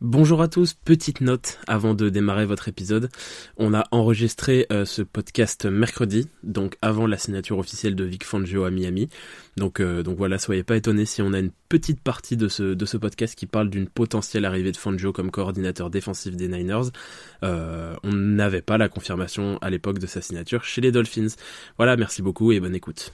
Bonjour à tous, petite note avant de démarrer votre épisode. On a enregistré euh, ce podcast mercredi, donc avant la signature officielle de Vic Fangio à Miami. Donc, euh, donc voilà, soyez pas étonnés si on a une petite partie de ce, de ce podcast qui parle d'une potentielle arrivée de Fangio comme coordinateur défensif des Niners. Euh, on n'avait pas la confirmation à l'époque de sa signature chez les Dolphins. Voilà, merci beaucoup et bonne écoute.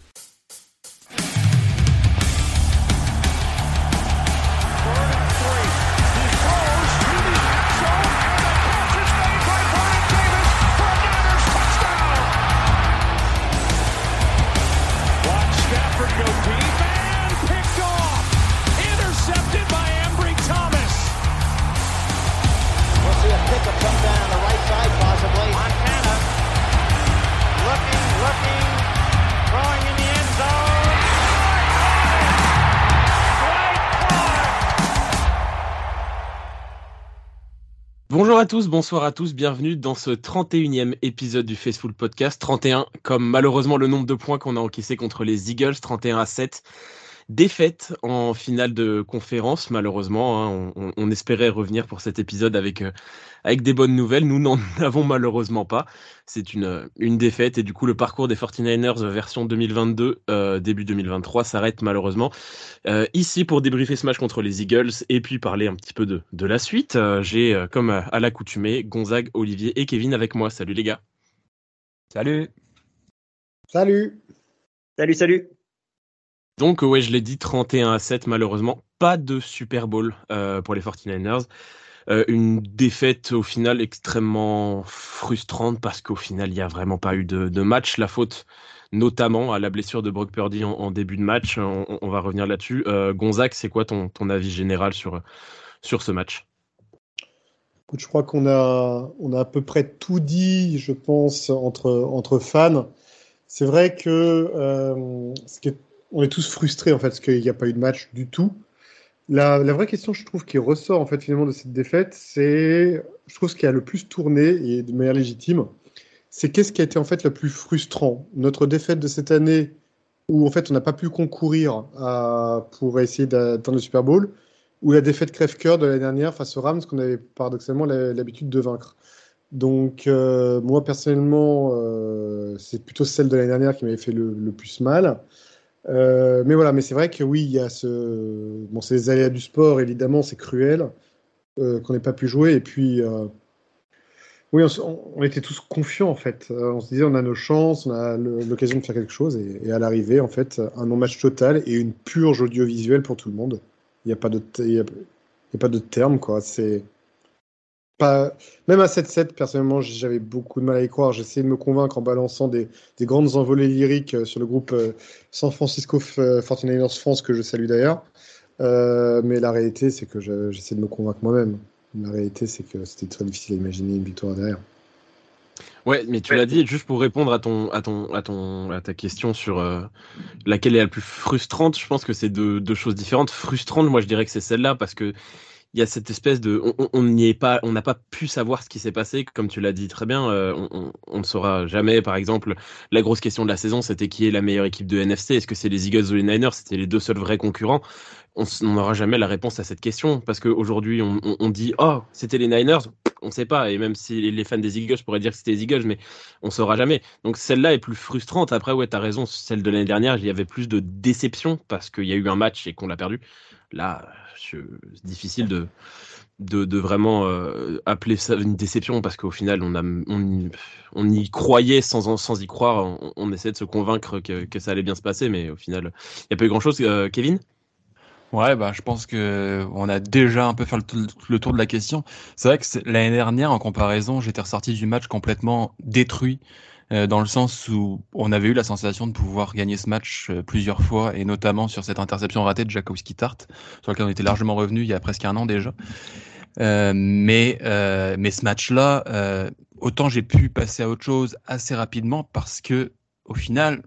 Bonjour à tous, bonsoir à tous, bienvenue dans ce 31e épisode du Faceful Podcast. 31 comme malheureusement le nombre de points qu'on a encaissé contre les Eagles, 31 à 7. Défaite en finale de conférence, malheureusement. Hein. On, espérait revenir pour cet épisode avec, euh, avec des bonnes nouvelles. Nous n'en avons malheureusement pas. C'est une, une défaite et du coup le parcours des 49ers version 2022, euh, début 2023, s'arrête malheureusement. Euh, ici pour débriefer ce match contre les Eagles et puis parler un petit peu de, de la suite, euh, j'ai euh, comme à l'accoutumée Gonzague, Olivier et Kevin avec moi. Salut les gars. Salut. Salut. Salut, salut. Donc ouais, je l'ai dit 31 à 7 malheureusement, pas de Super Bowl euh, pour les 49ers. Euh, une défaite au final extrêmement frustrante parce qu'au final il n'y a vraiment pas eu de, match. La faute notamment à la blessure de Brock Purdy en, début de match. On, va revenir là-dessus. Euh, Gonzague, c'est quoi ton, ton, avis général sur, sur ce match? Je crois qu'on a, on a à peu près tout dit, je pense, entre, entre fans. C'est vrai que ce qui est, on est tous frustrés en fait, parce qu'il n'y a pas eu de match du tout. La, vraie question, je trouve, qui ressort en fait finalement de cette défaite, c'est, je trouve, ce qui a le plus tourné et de manière légitime, c'est qu'est-ce qui a été en fait le plus frustrant? Notre défaite de cette année où en fait on n'a pas pu concourir à, pour essayer d'atteindre le Super Bowl, ou la défaite crève-cœur de l'année dernière face aux Rams qu'on avait paradoxalement l'habitude de vaincre. Donc euh, moi personnellement, euh, c'est plutôt celle de l'année dernière qui m'avait fait le, plus mal. Euh, mais voilà, mais c'est vrai que oui, il y a ce, bon, c'est les aléas du sport évidemment, c'est cruel euh, qu'on n'ait pas pu jouer et puis euh, oui, on, était tous confiants en fait. On se disait on a nos chances, on a l'occasion de faire quelque chose et, à l'arrivée en fait un non-match total et une purge audiovisuelle pour tout le monde. Il n'y a pas de y a pas de terme quoi. C'est pas même à 7-7 personnellement j'avais beaucoup de mal à y croire. J'essayais de me convaincre en balançant des, des grandes envolées lyriques sur le groupe euh, San Francisco 49ers France que je salue d'ailleurs. Euh, mais la réalité c'est que j'essaie de me convaincre moi-même. La réalité, c'est que c'était très difficile à imaginer une victoire derrière. Ouais, mais tu l'as dit, juste pour répondre à ton, à ton, à ton, à ta question sur euh, laquelle est la plus frustrante, je pense que c'est deux, deux choses différentes. Frustrante, moi, je dirais que c'est celle-là parce que il y a cette espèce de, on n'y est pas, on n'a pas pu savoir ce qui s'est passé, comme tu l'as dit très bien. Euh, on, ne saura jamais. Par exemple, la grosse question de la saison, c'était qui est la meilleure équipe de NFC Est-ce que c'est les Eagles ou les Niners? C'était les deux seuls vrais concurrents. On n'aura jamais la réponse à cette question. Parce qu'aujourd'hui on, on, on, dit oh c'était les Niners? On ne sait pas. Et même si les fans des Eagles pourraient dire que c'était les Eagles mais on saura jamais. Donc celle-là est plus frustrante. Après ouais tu as raison. Celle de l'année dernière il y avait plus de déception parce qu'il y a eu un match et qu'on l'a perdu là c'est difficile de de, vraiment euh, appeler ça une déception parce qu'au final on, a, on, on, y croyait sans, sans y croire. On, on essaie de se convaincre que, que, ça allait bien se passer mais au final il n'y a pas eu grand chose euh, Kevin? Ouais, bah, je pense que on a déjà un peu fait le, le tour de la question. C'est vrai que l'année dernière, en comparaison, j'étais ressorti du match complètement détruit, euh, dans le sens où on avait eu la sensation de pouvoir gagner ce match euh, plusieurs fois, et notamment sur cette interception ratée de Jakowski Tart, sur laquelle on était largement revenu il y a presque un an déjà. Euh, mais, mais ce match-là, autant j'ai pu passer à autre chose assez rapidement parce que, au final,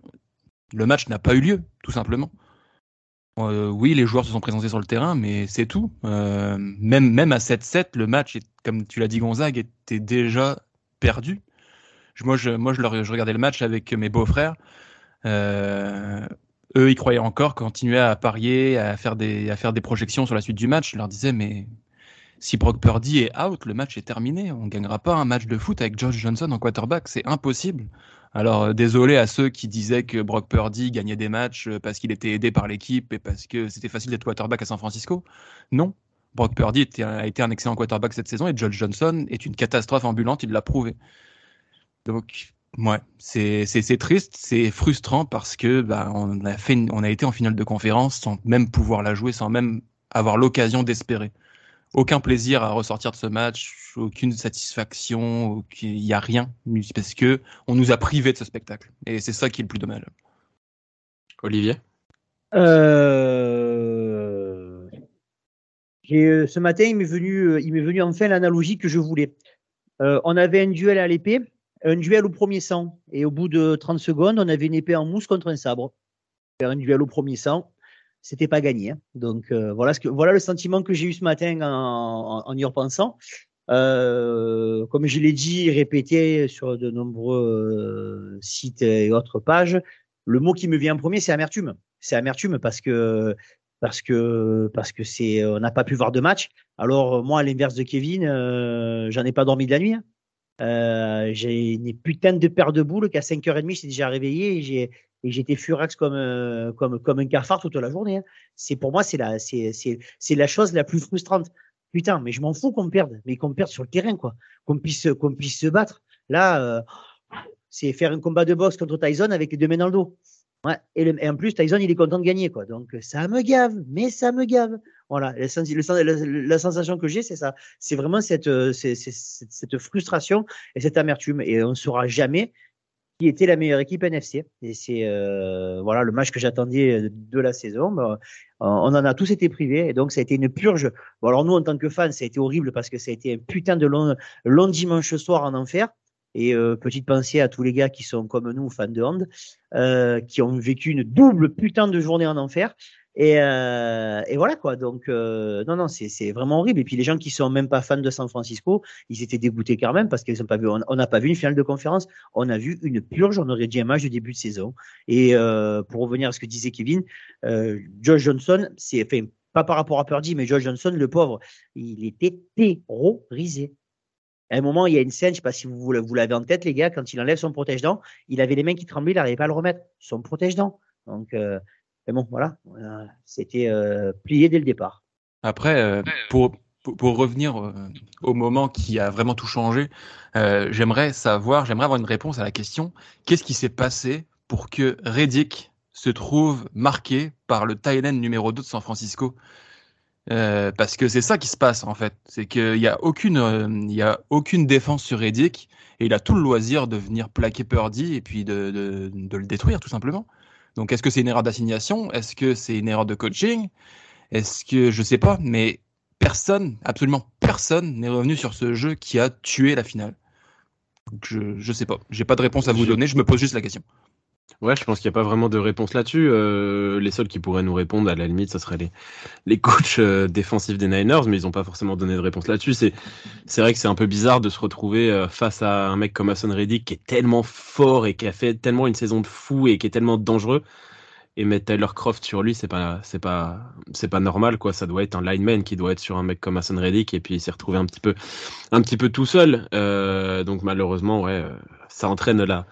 le match n'a pas eu lieu, tout simplement. Oui, les joueurs se sont présentés sur le terrain, mais c'est tout. Même, même à 7-7, le match, comme tu l'as dit, Gonzague, était déjà perdu. Moi, je, moi, je, leur, regardais le match avec mes beaux-frères. Euh, eux, ils croyaient encore, continuaient à parier, à faire, des, à faire des projections sur la suite du match. Je leur disais, mais Si Brock Purdy est out, le match est terminé. On ne gagnera pas un match de foot avec Josh Johnson en quarterback. C'est impossible. Alors, euh, désolé à ceux qui disaient que Brock Purdy gagnait des matchs euh, parce qu'il était aidé par l'équipe et parce que c'était facile d'être quarterback à San Francisco. Non. Brock Purdy a été un excellent quarterback cette saison et Josh Johnson est une catastrophe ambulante, il l'a prouvé. Donc, ouais, c'est triste, c'est frustrant parce que bah, on, a fait on a été en finale de conférence sans même pouvoir la jouer, sans même avoir l'occasion d'espérer aucun plaisir à ressortir de ce match, aucune satisfaction, il n'y a rien, parce que on nous a privés de ce spectacle. Et c'est ça qui est le plus dommage. Olivier? Euh... euh ce matin, il m'est venu, euh, il m'est venu enfin l'analogie que je voulais. Euh, on avait un duel à l'épée, un duel au premier sang, et au bout de 30 secondes, on avait une épée en mousse contre un sabre. Un duel au premier sang, c'était pas gagné. Hein. Donc euh, voilà ce que voilà le sentiment que j'ai eu ce matin en, y repensant. Euh, comme je l'ai dit, répété sur de nombreux euh, sites et autres pages, le mot qui me vient en premier, c'est amertume. C'est amertume parce que parce que parce que c'est on n'a pas pu voir de match. Alors moi, à l'inverse de Kevin, j'en ai pas dormi de la nuit. Hein. J'ai une putain de paire de boules qu'à 5h30, j'étais déjà réveillé et j'ai et j'étais furax comme, euh, comme, comme un cafard toute la journée. Hein. C'est pour moi, c'est la, c'est, c'est, c'est la chose la plus frustrante. Putain, mais je m'en fous qu'on perde, mais qu'on perde sur le terrain, quoi. Qu'on puisse, qu'on puisse se battre. Là, euh, c'est faire un combat de boxe contre Tyson avec les deux mains dans le dos. Ouais. Et, et, en plus, Tyson, il est content de gagner, quoi. Donc, ça me gave, mais ça me gave. Voilà. La, sensation que j'ai, c'est ça. C'est vraiment cette, euh, cette frustration et cette amertume. Et on ne saura jamais qui était la meilleure équipe NFC. Et c'est euh, voilà le match que j'attendais de la saison. On en a tous été privés et donc ça a été une purge. Alors nous en tant que fans, ça a été horrible parce que ça a été un putain de long, long dimanche soir en enfer. Et euh, petite pensée à tous les gars qui sont comme nous fans de hand, euh, qui ont vécu une double putain de journée en enfer. Et, euh, et, voilà quoi. Donc euh, non non c'est vraiment horrible. Et puis les gens qui sont même pas fans de San Francisco, ils étaient dégoûtés quand même parce qu'ils ont pas vu. On n'a pas vu une finale de conférence. On a vu une purge. On aurait dit un match de début de saison. Et euh, pour revenir à ce que disait Kevin, euh, Josh Johnson, c'est enfin pas par rapport à Purdy, mais Josh Johnson, le pauvre, il était terrorisé. À un moment, il y a une scène, je sais pas si vous, l'avez en tête, les gars, quand il enlève son protège-dents, il avait les mains qui tremblaient, il n'arrivait pas à le remettre. Son protège-dents. Donc, euh, mais bon, voilà, euh, c'était euh, plié dès le départ. Après, euh, pour, pour, revenir au moment qui a vraiment tout changé, j'aimerais savoir, j'aimerais avoir une réponse à la question qu'est-ce qui s'est passé pour que Reddick se trouve marqué par le Thailand numéro 2 de San Francisco? Parce que c'est ça qui se passe en fait, c'est qu'il n'y a aucune, il y a aucune défense sur Reddick et il a tout le loisir de venir plaquer Purdy et puis de, de, de le détruire tout simplement. Donc, est-ce que c'est une erreur d'assignation? Est-ce que c'est une erreur de coaching? Est-ce que je sais pas, mais personne, absolument personne, n'est revenu sur ce jeu qui a tué la finale. je ne sais pas. J'ai pas de réponse à vous donner. Je me pose juste la question. Ouais, je pense qu'il n'y a pas vraiment de réponse là-dessus. Euh, les seuls qui pourraient nous répondre, à la limite, ce seraient les, les coachs euh, défensifs des Niners, mais ils n'ont pas forcément donné de réponse là-dessus. C'est, vrai que c'est un peu bizarre de se retrouver euh, face à un mec comme Hassan Reddick qui est tellement fort et qui a fait tellement une saison de fou et qui est tellement dangereux. Et mettre Tyler Croft sur lui, c'est pas, pas, pas normal, quoi. Ça doit être un lineman qui doit être sur un mec comme Hassan Reddick et puis il s'est retrouvé un petit peu, un petit peu tout seul. donc malheureusement, ouais, ça entraîne là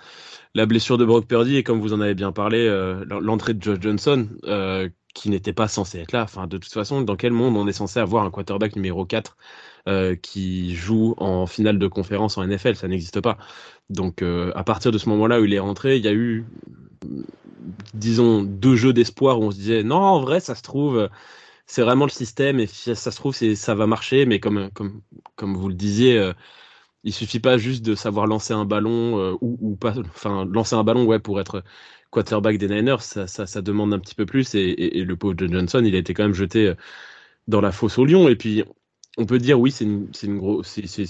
la blessure de Brock Purdy et comme vous en avez bien parlé, euh, l'entrée de Josh Johnson, euh, qui n'était pas censé être là. Enfin, de toute façon, dans quel monde on est censé avoir un quarterback numéro 4 euh, qui joue en finale de conférence en NFL Ça n'existe pas. Donc, à partir de ce moment-là où il est rentré, il y a eu, disons, deux jeux d'espoir où on se disait non, en vrai, ça se trouve c'est vraiment le système et ça se trouve ça va marcher mais comme comme comme vous le disiez il suffit pas juste de savoir lancer un ballon euh, ou, pas, lancer un ballon ouais pour être quarterback des Niners, ça, demande un petit peu plus et, le pauvre John Johnson, il a été quand même jeté euh, dans la fosse au lion. Et puis on peut dire oui c'est une une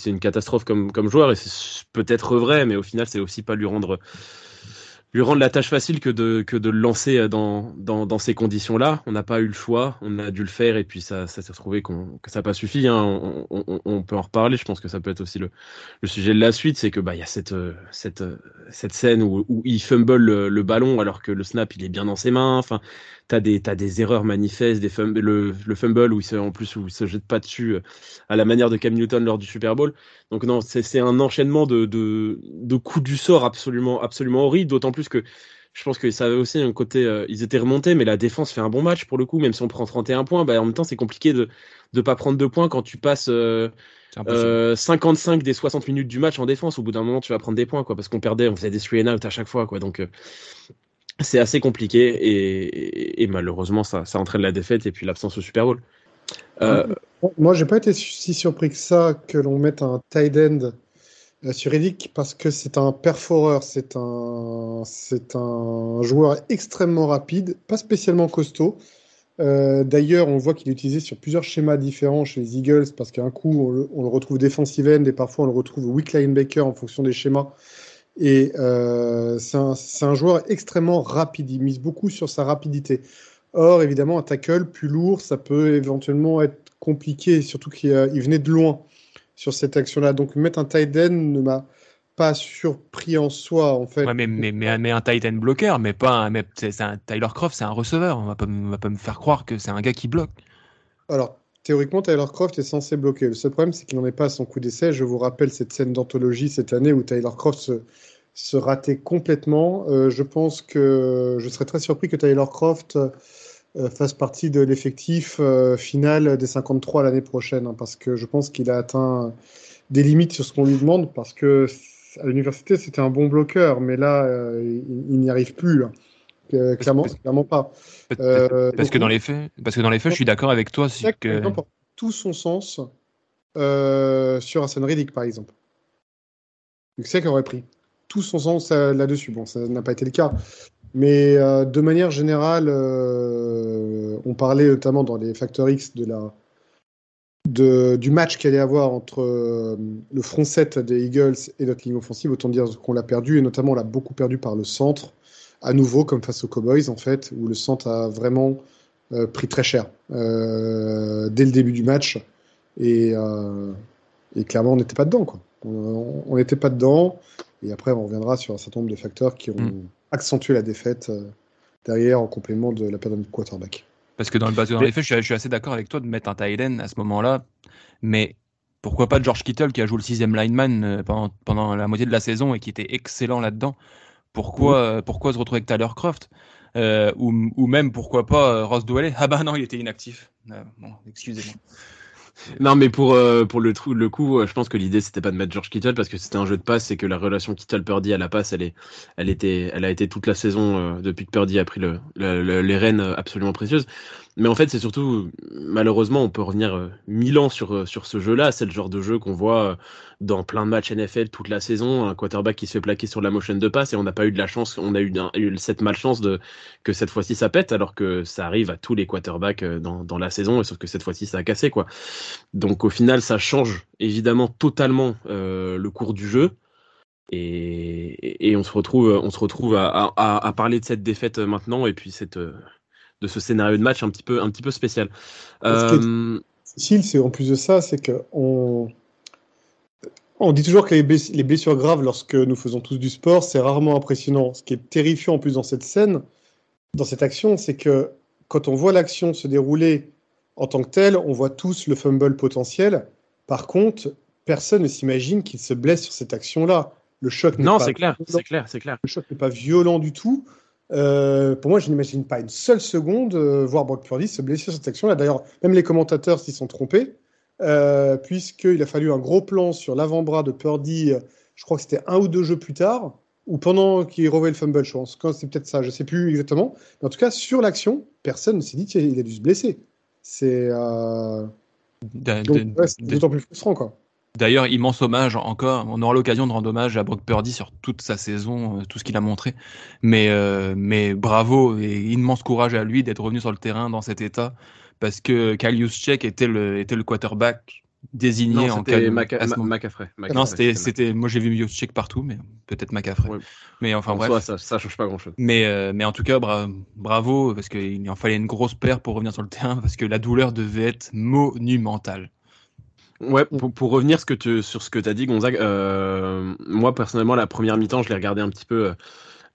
une catastrophe comme comme joueur et c'est peut-être vrai mais au final c'est aussi pas lui rendre lui rendre la tâche facile que de, le lancer euh, dans, ces conditions-là. On n'a pas eu le choix, on a dû le faire et puis ça, ça s'est retrouvé qu'on, que ça n'a pas suffi. Hein. On, peut en reparler. Je pense que ça peut être aussi le, le sujet de la suite, c'est que bah y a cette cette cette scène où, où il fumble le, ballon alors que le snap il est bien dans ses mains. Enfin, t'as des t'as des erreurs manifestes, des le, le fumble où il se en plus où il se jette pas dessus à la manière de Cam Newton lors du Super Bowl. Donc non, c'est un enchaînement de, de de coups du sort absolument absolument horrible. D'autant plus que je pense que ça avait aussi un côté. Euh, ils étaient remontés, mais la défense fait un bon match pour le coup. Même si on prend 31 points, bah, en même temps, c'est compliqué de ne pas prendre deux points quand tu passes euh, 55 euh, des 60 minutes du match en défense. Au bout d'un moment, tu vas prendre des points, quoi, parce qu'on perdait, on faisait des three and out à chaque fois, quoi. Donc, euh, c'est assez compliqué et, malheureusement, ça, ça entraîne la défaite et puis l'absence au Super Bowl. Moi, j'ai pas été si surpris que ça que l'on mette un tight end euh, sur Edic parce que c'est un perforeur, c'est un, c'est un joueur extrêmement rapide, pas spécialement costaud. Euh, d'ailleurs, on voit qu'il est utilisé sur plusieurs schémas différents chez les Eagles parce qu'un coup, on le, retrouve defensive end et parfois on le retrouve weak linebacker en fonction des schémas. Et euh, c'est un, un, joueur extrêmement rapide. Il mise beaucoup sur sa rapidité. Or, évidemment, un tackle plus lourd, ça peut éventuellement être compliqué, surtout qu'il venait de loin sur cette action-là. Donc mettre un tight end ne m'a pas surpris en soi, en fait. mais, mais, mais, un tight end bloqueur, mais pas un, mais c'est un Tyler Croft, c'est un receveur. On va pas, va pas me faire croire que c'est un gars qui bloque. Alors, théoriquement, Tyler Croft est censé bloquer. Le seul problème, c'est qu'il n'en est pas à son coup d'essai. Je vous rappelle cette scène d'anthologie cette année où Tyler Croft se, se ratait complètement. Euh, je pense que je serais très surpris que Tyler Croft euh, fasse partie de l'effectif euh, final des 53 l'année prochaine, hein, parce que je pense qu'il a atteint des limites sur ce qu'on lui demande, parce que à l'université c'était un bon bloqueur, mais là il, n'y arrive plus. Clairement, clairement pas. Parce, que dans les faits, parce que dans les faits, je suis d'accord avec toi. C'est que tout son sens sur Hassan Riddick, par exemple. C'est qu'il aurait pris tout son sens là-dessus. Bon, ça n'a pas été le cas. Mais euh, de manière générale, euh, on parlait notamment dans les Factor X de la, de, du match qu'il allait avoir entre euh, le front set des Eagles et notre ligne offensive. Autant dire qu'on l'a perdu, et notamment on l'a beaucoup perdu par le centre, à nouveau comme face aux Cowboys en fait, où le centre a vraiment pris très cher dès le début du match. Et, et clairement, on n'était pas dedans. Quoi. On n'était pas dedans. Et après, on reviendra sur un certain nombre de facteurs qui ont, mm accentuer la défaite euh, derrière en complément de la perte de quarterback. Parce que dans, le, dans les faits, je suis, assez d'accord avec toi de mettre un tight à ce moment-là, mais pourquoi pas George Kittle qui a joué le sixième lineman euh, pendant, pendant la moitié de la saison et qui était excellent là-dedans pourquoi, euh, pourquoi se retrouver avec Tyler Croft ou, ou, même pourquoi pas Ross Dwelley Ah bah non, il était inactif. bon, excusez-moi non, mais pour, euh, pour le, le coup, euh, je pense que l'idée c'était pas de mettre George Kittle parce que c'était un jeu de passe et que la relation Kittle-Purdy à la passe, elle, est, elle, était, elle a été toute la saison euh, depuis que Purdy a pris le, les rênes absolument précieuses. Mais en fait, c'est surtout, malheureusement, on peut revenir euh, mille ans sur, euh, sur ce jeu-là. C'est le genre de jeu qu'on voit euh, dans plein de matchs NFL toute la saison. Un quarterback qui se fait plaquer sur la motion de passe et on n'a pas eu de la chance, on a eu, eu cette malchance de, que cette fois-ci ça pète alors que ça arrive à tous les quarterbacks dans, dans la saison, sauf que cette fois-ci ça a cassé, quoi. Donc au final, ça change évidemment totalement le cours du jeu. Et, et, on se retrouve, on se retrouve à, parler de cette défaite maintenant et puis cette, de ce scénario de match un petit peu, un petit peu spécial. Euh... c'est en plus de ça, c'est que on, on dit toujours que les blessures graves, lorsque nous faisons tous du sport, c'est rarement impressionnant. Ce qui est terrifiant en plus dans cette scène, dans cette action, c'est que quand on voit l'action se dérouler en tant que telle, on voit tous le fumble potentiel. Par contre, personne ne s'imagine qu'il se blesse sur cette action-là. Le choc non, c'est clair, c'est clair, c'est clair. Le choc n'est pas violent du tout. Euh, pour moi, je n'imagine pas une seule seconde euh, voir Brock Purdy se blesser sur cette action-là. D'ailleurs, même les commentateurs s'y sont trompés, euh, puisqu'il a fallu un gros plan sur l'avant-bras de Purdy, je crois que c'était un ou deux jeux plus tard, ou pendant qu'il revoyait le fumble, je pense. C'est peut-être ça, je ne sais plus exactement. Mais en tout cas, sur l'action, personne ne s'est dit qu'il a dû se blesser. C'est d'autant plus frustrant, quoi. D'ailleurs, immense hommage encore. On aura l'occasion de rendre hommage à Brock Purdy sur toute sa saison, euh, tout ce qu'il a montré. Mais, euh, mais bravo et immense courage à lui d'être revenu sur le terrain dans cet état. Parce que Kalius Check était le, était le quarterback désigné en cas de Macafrey. Non, c'était, moi j'ai vu Check partout, mais peut-être Macafrey. Mais enfin bref. ça, ça change pas grand chose. Mais, euh, mais en tout cas, bravo, parce qu'il en fallait une grosse paire pour revenir sur le terrain, parce que la douleur devait être monumentale. Ouais, pour, pour revenir ce que tu, sur ce que tu as dit, Gonzague, euh, moi personnellement, la première mi-temps, je l'ai regardé un petit peu euh,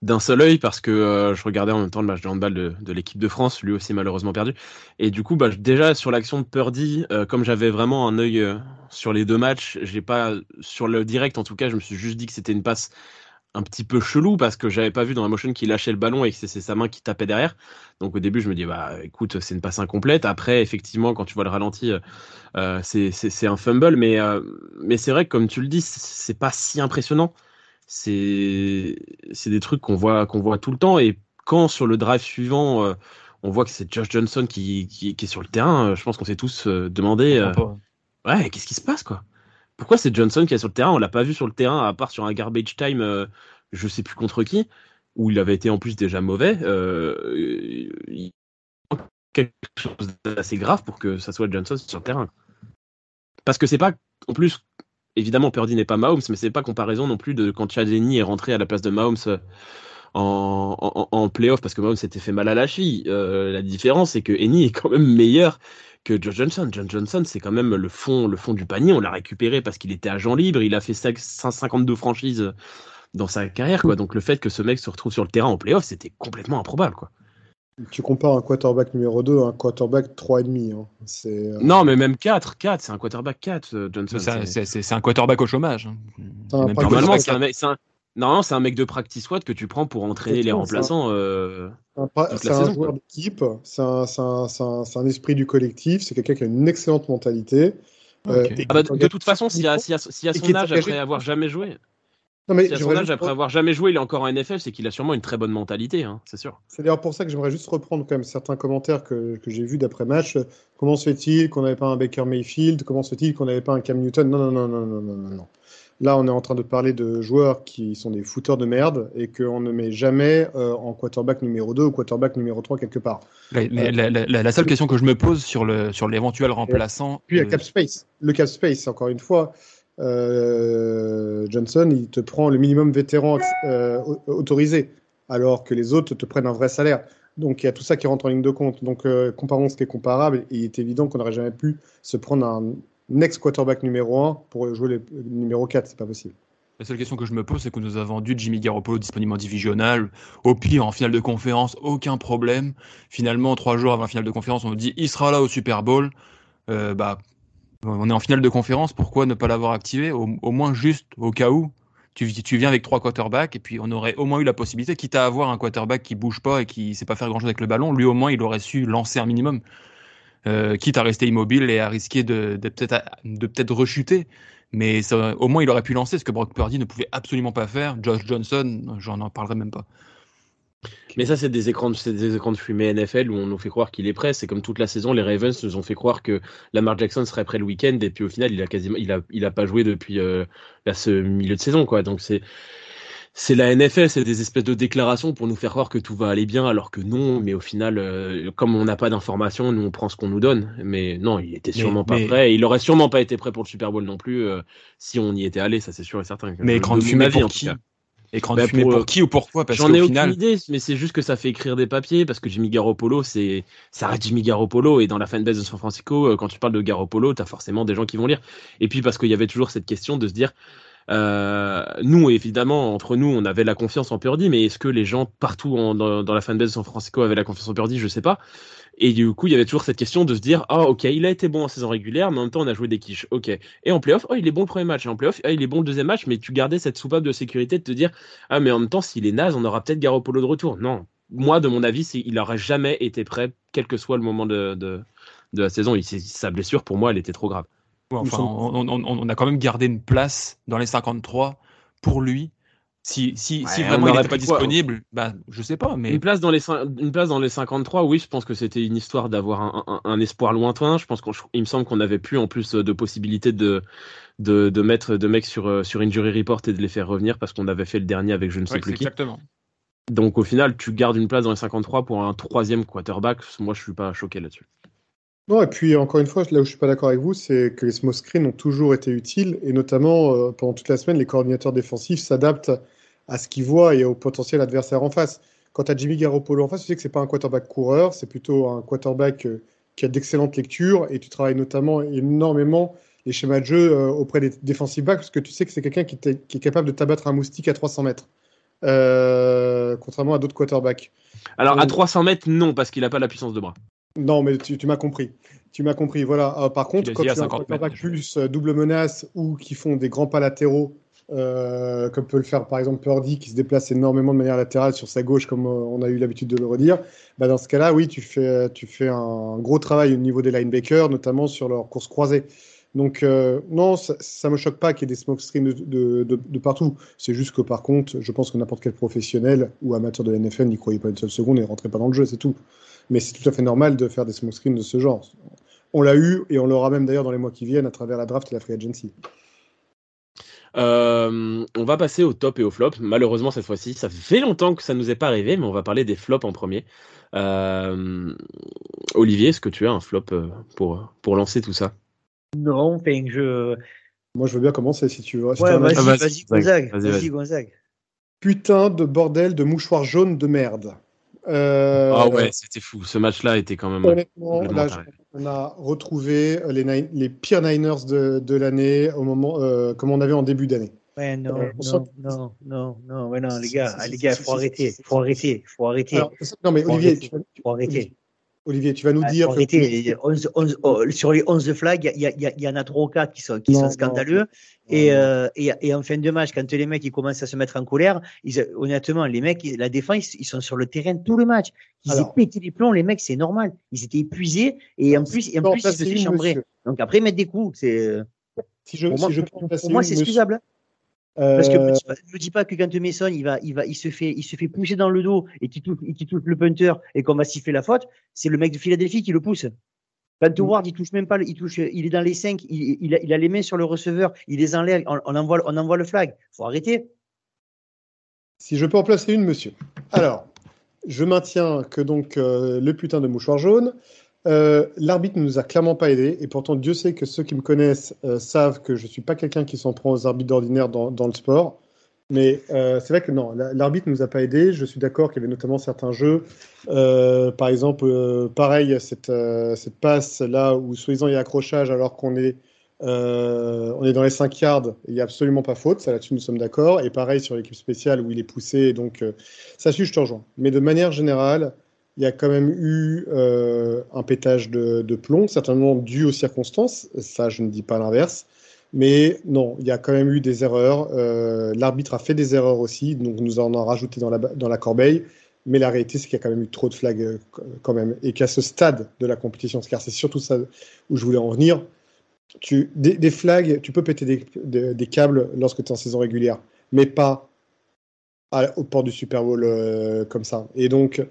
d'un seul œil parce que euh, je regardais en même temps le match de handball de, de l'équipe de France, lui aussi malheureusement perdu. Et du coup, bah, déjà sur l'action de Purdy, comme j'avais vraiment un œil sur les deux matchs, j'ai pas sur le direct en tout cas, je me suis juste dit que c'était une passe un petit peu chelou parce que j'avais pas vu dans la motion qu'il lâchait le ballon et que c'est sa main qui tapait derrière. Donc au début, je me dis bah écoute, c'est une passe incomplète. Après, effectivement, quand tu vois le ralenti, euh, c'est un fumble, mais euh, mais c'est vrai que comme tu le dis, c'est pas si impressionnant. C'est c'est des trucs qu'on voit qu'on voit tout le temps et quand sur le drive suivant, euh, on voit que c'est Josh Johnson qui, qui, qui, est sur le terrain, je pense qu'on s'est tous demandé ouais, qu'est-ce qui se passe quoi? Pourquoi c'est Johnson qui est sur le terrain? On l'a pas vu sur le terrain, à part sur un garbage time, euh, je sais plus contre qui, où il avait été en plus déjà mauvais. Euh, il quelque chose d'assez grave pour que ça soit Johnson sur le terrain. Parce que c'est pas, en plus, évidemment, Purdy n'est pas Mahomes, mais c'est pas comparaison non plus de quand Chad Henney est rentré à la place de Mahomes euh, en, en, playoff parce que Mahomes s'était fait mal à la cheville. Euh, la différence, c'est que Henney est quand même meilleur que Joe Johnson. John Johnson, c'est quand même le fond, le fond du panier. On l'a récupéré parce qu'il était agent libre. Il a fait 152 franchises dans sa carrière, quoi. Donc le fait que ce mec se retrouve sur le terrain en playoff, c'était complètement improbable, quoi. Tu compares un quarterback numéro 2 à un quarterback 3,5. Hein. Euh... Non, mais même 4, 4, c'est un quarterback 4, euh, Johnson. C'est un quarterback au chômage. Hein. Normalement, c'est un, mec, un, non, c'est un mec de practice squad que tu prends pour entraîner les remplaçants. Euh, c'est un, joueur d'équipe, c'est un, un, un, esprit du collectif, c'est quelqu'un qui a une excellente mentalité. Euh, ah bah, de, toute façon, s'il y a, son âge après avoir jamais joué, non, mais si a son âge après avoir jamais joué, il est encore en NFL, c'est qu'il a sûrement une très bonne mentalité, hein, c'est sûr. C'est d'ailleurs pour ça que j'aimerais juste reprendre quand même certains commentaires que, que j'ai vus d'après match. Comment se fait-il qu'on n'avait pas un Baker Mayfield? Comment se fait-il qu'on n'avait pas un Cam Newton? Non, non, non, non, non, non, non, non. Là, on est en train de parler de joueurs qui sont des footeurs de merde et qu'on ne met jamais euh, en quarterback numéro 2 ou quarterback numéro 3 quelque part. La, la, la, la seule question que je me pose sur le sur l'éventuel remplaçant. Puis a cap space. Le cap space, encore une fois, euh, Johnson, il te prend le minimum vétéran euh, autorisé, alors que les autres te prennent un vrai salaire. Donc il y a tout ça qui rentre en ligne de compte. Donc euh, comparons ce qui est comparable. Et il est évident qu'on n'aurait jamais pu se prendre un next quarterback numéro 1 pour jouer le numéro 4, c'est pas possible. La seule question que je me pose, c'est que nous avons vendu Jimmy Garoppolo disponible en divisional, au pire en finale de conférence, aucun problème. Finalement, trois jours avant la finale de conférence, on nous dit il sera là au Super Bowl. Euh, bah, on est en finale de conférence, pourquoi ne pas l'avoir activé? Au, moins juste au cas où tu, tu, viens avec trois quarterbacks et puis on aurait au moins eu la possibilité, quitte à avoir un quarterback qui bouge pas et qui sait pas faire grand chose avec le ballon, lui au moins il aurait su lancer un minimum euh, quitte à rester immobile et à risquer de, peut-être de peut-être rechuter. Mais au moins, il aurait pu lancer ce que Brock Purdy ne pouvait absolument pas faire. Josh Johnson, j'en en parlerai même pas. Mais ça, c'est des écrans, de, des écrans de fumée NFL où on nous fait croire qu'il est prêt. C'est comme toute la saison, les Ravens nous ont fait croire que Lamar Jackson serait prêt le week-end et puis au final, il a quasiment, il a, il a pas joué depuis euh, ce milieu de saison, quoi. Donc c'est, c'est la NFL, c'est des espèces de déclarations pour nous faire croire que tout va aller bien, alors que non. Mais au final, euh, comme on n'a pas d'informations, nous on prend ce qu'on nous donne. Mais non, il était sûrement pas prêt. Il aurait sûrement pas été prêt pour le Super Bowl non plus euh, si on y était allé, ça c'est sûr et certain. Mais écran de fumée pour qui Écran de bah, fumée pour, pour, qui ou pourquoi J'en ai aucune idée, mais c'est juste que ça fait écrire des papiers parce que Jimmy Garoppolo, c'est ça reste Jimmy Garoppolo et dans la fanbase de San Francisco, euh, quand tu parles de Garoppolo, t'as forcément des gens qui vont lire. Et puis parce qu'il y avait toujours cette question de se dire euh, nous, évidemment, entre nous, on avait la confiance en Purdy, mais est-ce que les gens partout dans, la fanbase de San Francisco avaient la confiance en Purdy? Je sais pas. Et du coup, il y avait toujours cette question de se dire Ah, ok, il a été bon en saison régulière, mais en même temps, on a joué des quiches. Ok. Et en playoff, oh, il est bon le premier match. Et en playoff, ah, il est bon le deuxième match, mais tu gardais cette soupape de sécurité de te dire Ah, mais en même temps, s'il est naze, on aura peut-être Garoppolo de retour. Non. Moi, de mon avis, il n'aurait jamais été prêt, quel que soit le moment de, de, la saison. Sa blessure, pour moi, elle était trop grave. Enfin, on, on, on, a quand même gardé une place dans les 53 pour lui. Si, si, ouais, si vraiment il n'était pas disponible, bah, je sais pas. Mais... Une, place dans les, une place dans les 53, oui, je pense que c'était une histoire d'avoir un, un, un, espoir lointain. Je pense qu'il me semble qu'on avait plus en plus de possibilités de, de, de mettre de mecs sur, sur Injury Report et de les faire revenir parce qu'on avait fait le dernier avec je ne sais ouais, plus qui. Exactement. Donc au final, tu gardes une place dans les 53 pour un troisième quarterback. Moi, je suis pas choqué là-dessus. Non, et puis encore une fois, là où je suis pas d'accord avec vous, c'est que les small screens ont toujours été utiles, et notamment euh, pendant toute la semaine, les coordinateurs défensifs s'adaptent à ce qu'ils voient et au potentiel adversaire en face. Quand tu as Jimmy Garoppolo en face, tu sais que c'est pas un quarterback coureur, c'est plutôt un quarterback euh, qui a d'excellentes lectures, et tu travailles notamment énormément les schémas de jeu euh, auprès des defensive backs, parce que tu sais que c'est quelqu'un qui, qui, est capable de t'abattre un moustique à 300 mètres, contrairement à d'autres quarterbacks. Alors à 300 mètres, non, parce qu'il n'a pas la puissance de bras. Non, mais tu, m'as compris. Tu m'as compris. Voilà. Euh, par contre, quand tu as un quarterback plus double menace ou qui font des grands pas latéraux, comme peut le faire par exemple Purdy, qui se déplace énormément de manière latérale sur sa gauche, comme on a eu l'habitude de le redire, bah dans ce cas-là, oui, tu fais, tu fais un gros travail au niveau des linebackers, notamment sur leur course croisée. Donc, euh, non, ça ne me choque pas qu'il y ait des smokescreens de, de, partout. C'est juste que, par contre, je pense que n'importe quel professionnel ou amateur de la NFL n'y croyait pas une seule seconde et ne rentrait pas dans le jeu, c'est tout. Mais c'est tout à fait normal de faire des smokescreens de ce genre. On l'a eu et on l'aura même d'ailleurs dans les mois qui viennent à travers la draft et la free agency. Euh, on va passer au top et au flop. Malheureusement, cette fois-ci, ça fait longtemps que ça ne nous est pas arrivé, mais on va parler des flops en premier. Euh, Olivier, est-ce que tu as un flop pour, pour lancer tout ça? Non, enfin, je. Moi, je veux bien commencer si tu veux. ouais, vas-y, ah, Gonzague. Vas-y, Gonzague. Putain de bordel de mouchoir jaune de merde. Euh... Ah ouais, c'était fou. Ce match-là était quand même. Honnêtement, là, on a retrouvé les, les pires Niners de, de l'année au moment, euh, comme on avait en début d'année. Ouais, non, euh, non, non, non, non, ouais, non, les gars, les gars, faut arrêter, faut arrêter, faut arrêter. Alors, non, mais Olivier, faut arrêter. Olivier, tu vas nous ah, dire. sur les 11 flags, il y, y, en a 3 ou 4 qui sont, qui sont scandaleux. et, euh, et, et, en fin de match, quand les mecs ils commencent à se mettre en colère, ils, honnêtement, les mecs, la défense, ils sont sur le terrain tout le match. Ils ont pété les plombs, les mecs, c'est normal. Ils étaient épuisés et en plus, et en plus ils se faisaient chambrer. Donc après, mettre des coups, c'est. Si je, pour, si moi, je pour moi, c'est excusable. Parce que ne euh, me dis pas que quand Mason il va, il va, il se fait, il se fait pousser dans le dos et qui touche, qui touche le punter et qu'on va siffler la faute, c'est le mec de Philadelphie qui le pousse. Quand mm. Ward il touche même pas, il touche, il est dans les 5, il, il, a, il, a, les mains sur le receveur, il les enlève, on, on envoie, on envoie le flag. Faut arrêter. Si je peux en placer une, monsieur. Alors, je maintiens que donc euh, le putain de mouchoir jaune, euh, l'arbitre ne nous a clairement pas aidés, et pourtant Dieu sait que ceux qui me connaissent euh, savent que je ne suis pas quelqu'un qui s'en prend aux arbitres d'ordinaire dans, le sport. Mais euh, c'est vrai que non, l'arbitre ne nous a pas aidés. Je suis d'accord qu'il y avait notamment certains jeux, par exemple, pareil, cette, cette passe là où soi-disant il y a accrochage alors qu'on est, on est dans les 5 yards, il n'y a absolument pas faute, ça là-dessus nous sommes d'accord. Et pareil sur l'équipe spéciale où il est poussé, donc ça suit, je te rejoins. Mais de manière générale, il y a quand même eu euh, un pétage de, plomb, certainement dû aux circonstances, ça je ne dis pas l'inverse, mais non, il y a quand même eu des erreurs, euh, l'arbitre a fait des erreurs aussi, donc nous en avons rajouté dans la, corbeille, mais la réalité c'est qu'il y a quand même eu trop de flags euh, quand même, et qu'à ce stade de la compétition, car c'est surtout ça où je voulais en venir, tu, des, flags, tu peux péter des, câbles lorsque tu es en saison régulière, mais pas au port du Super Bowl comme ça. Et donc,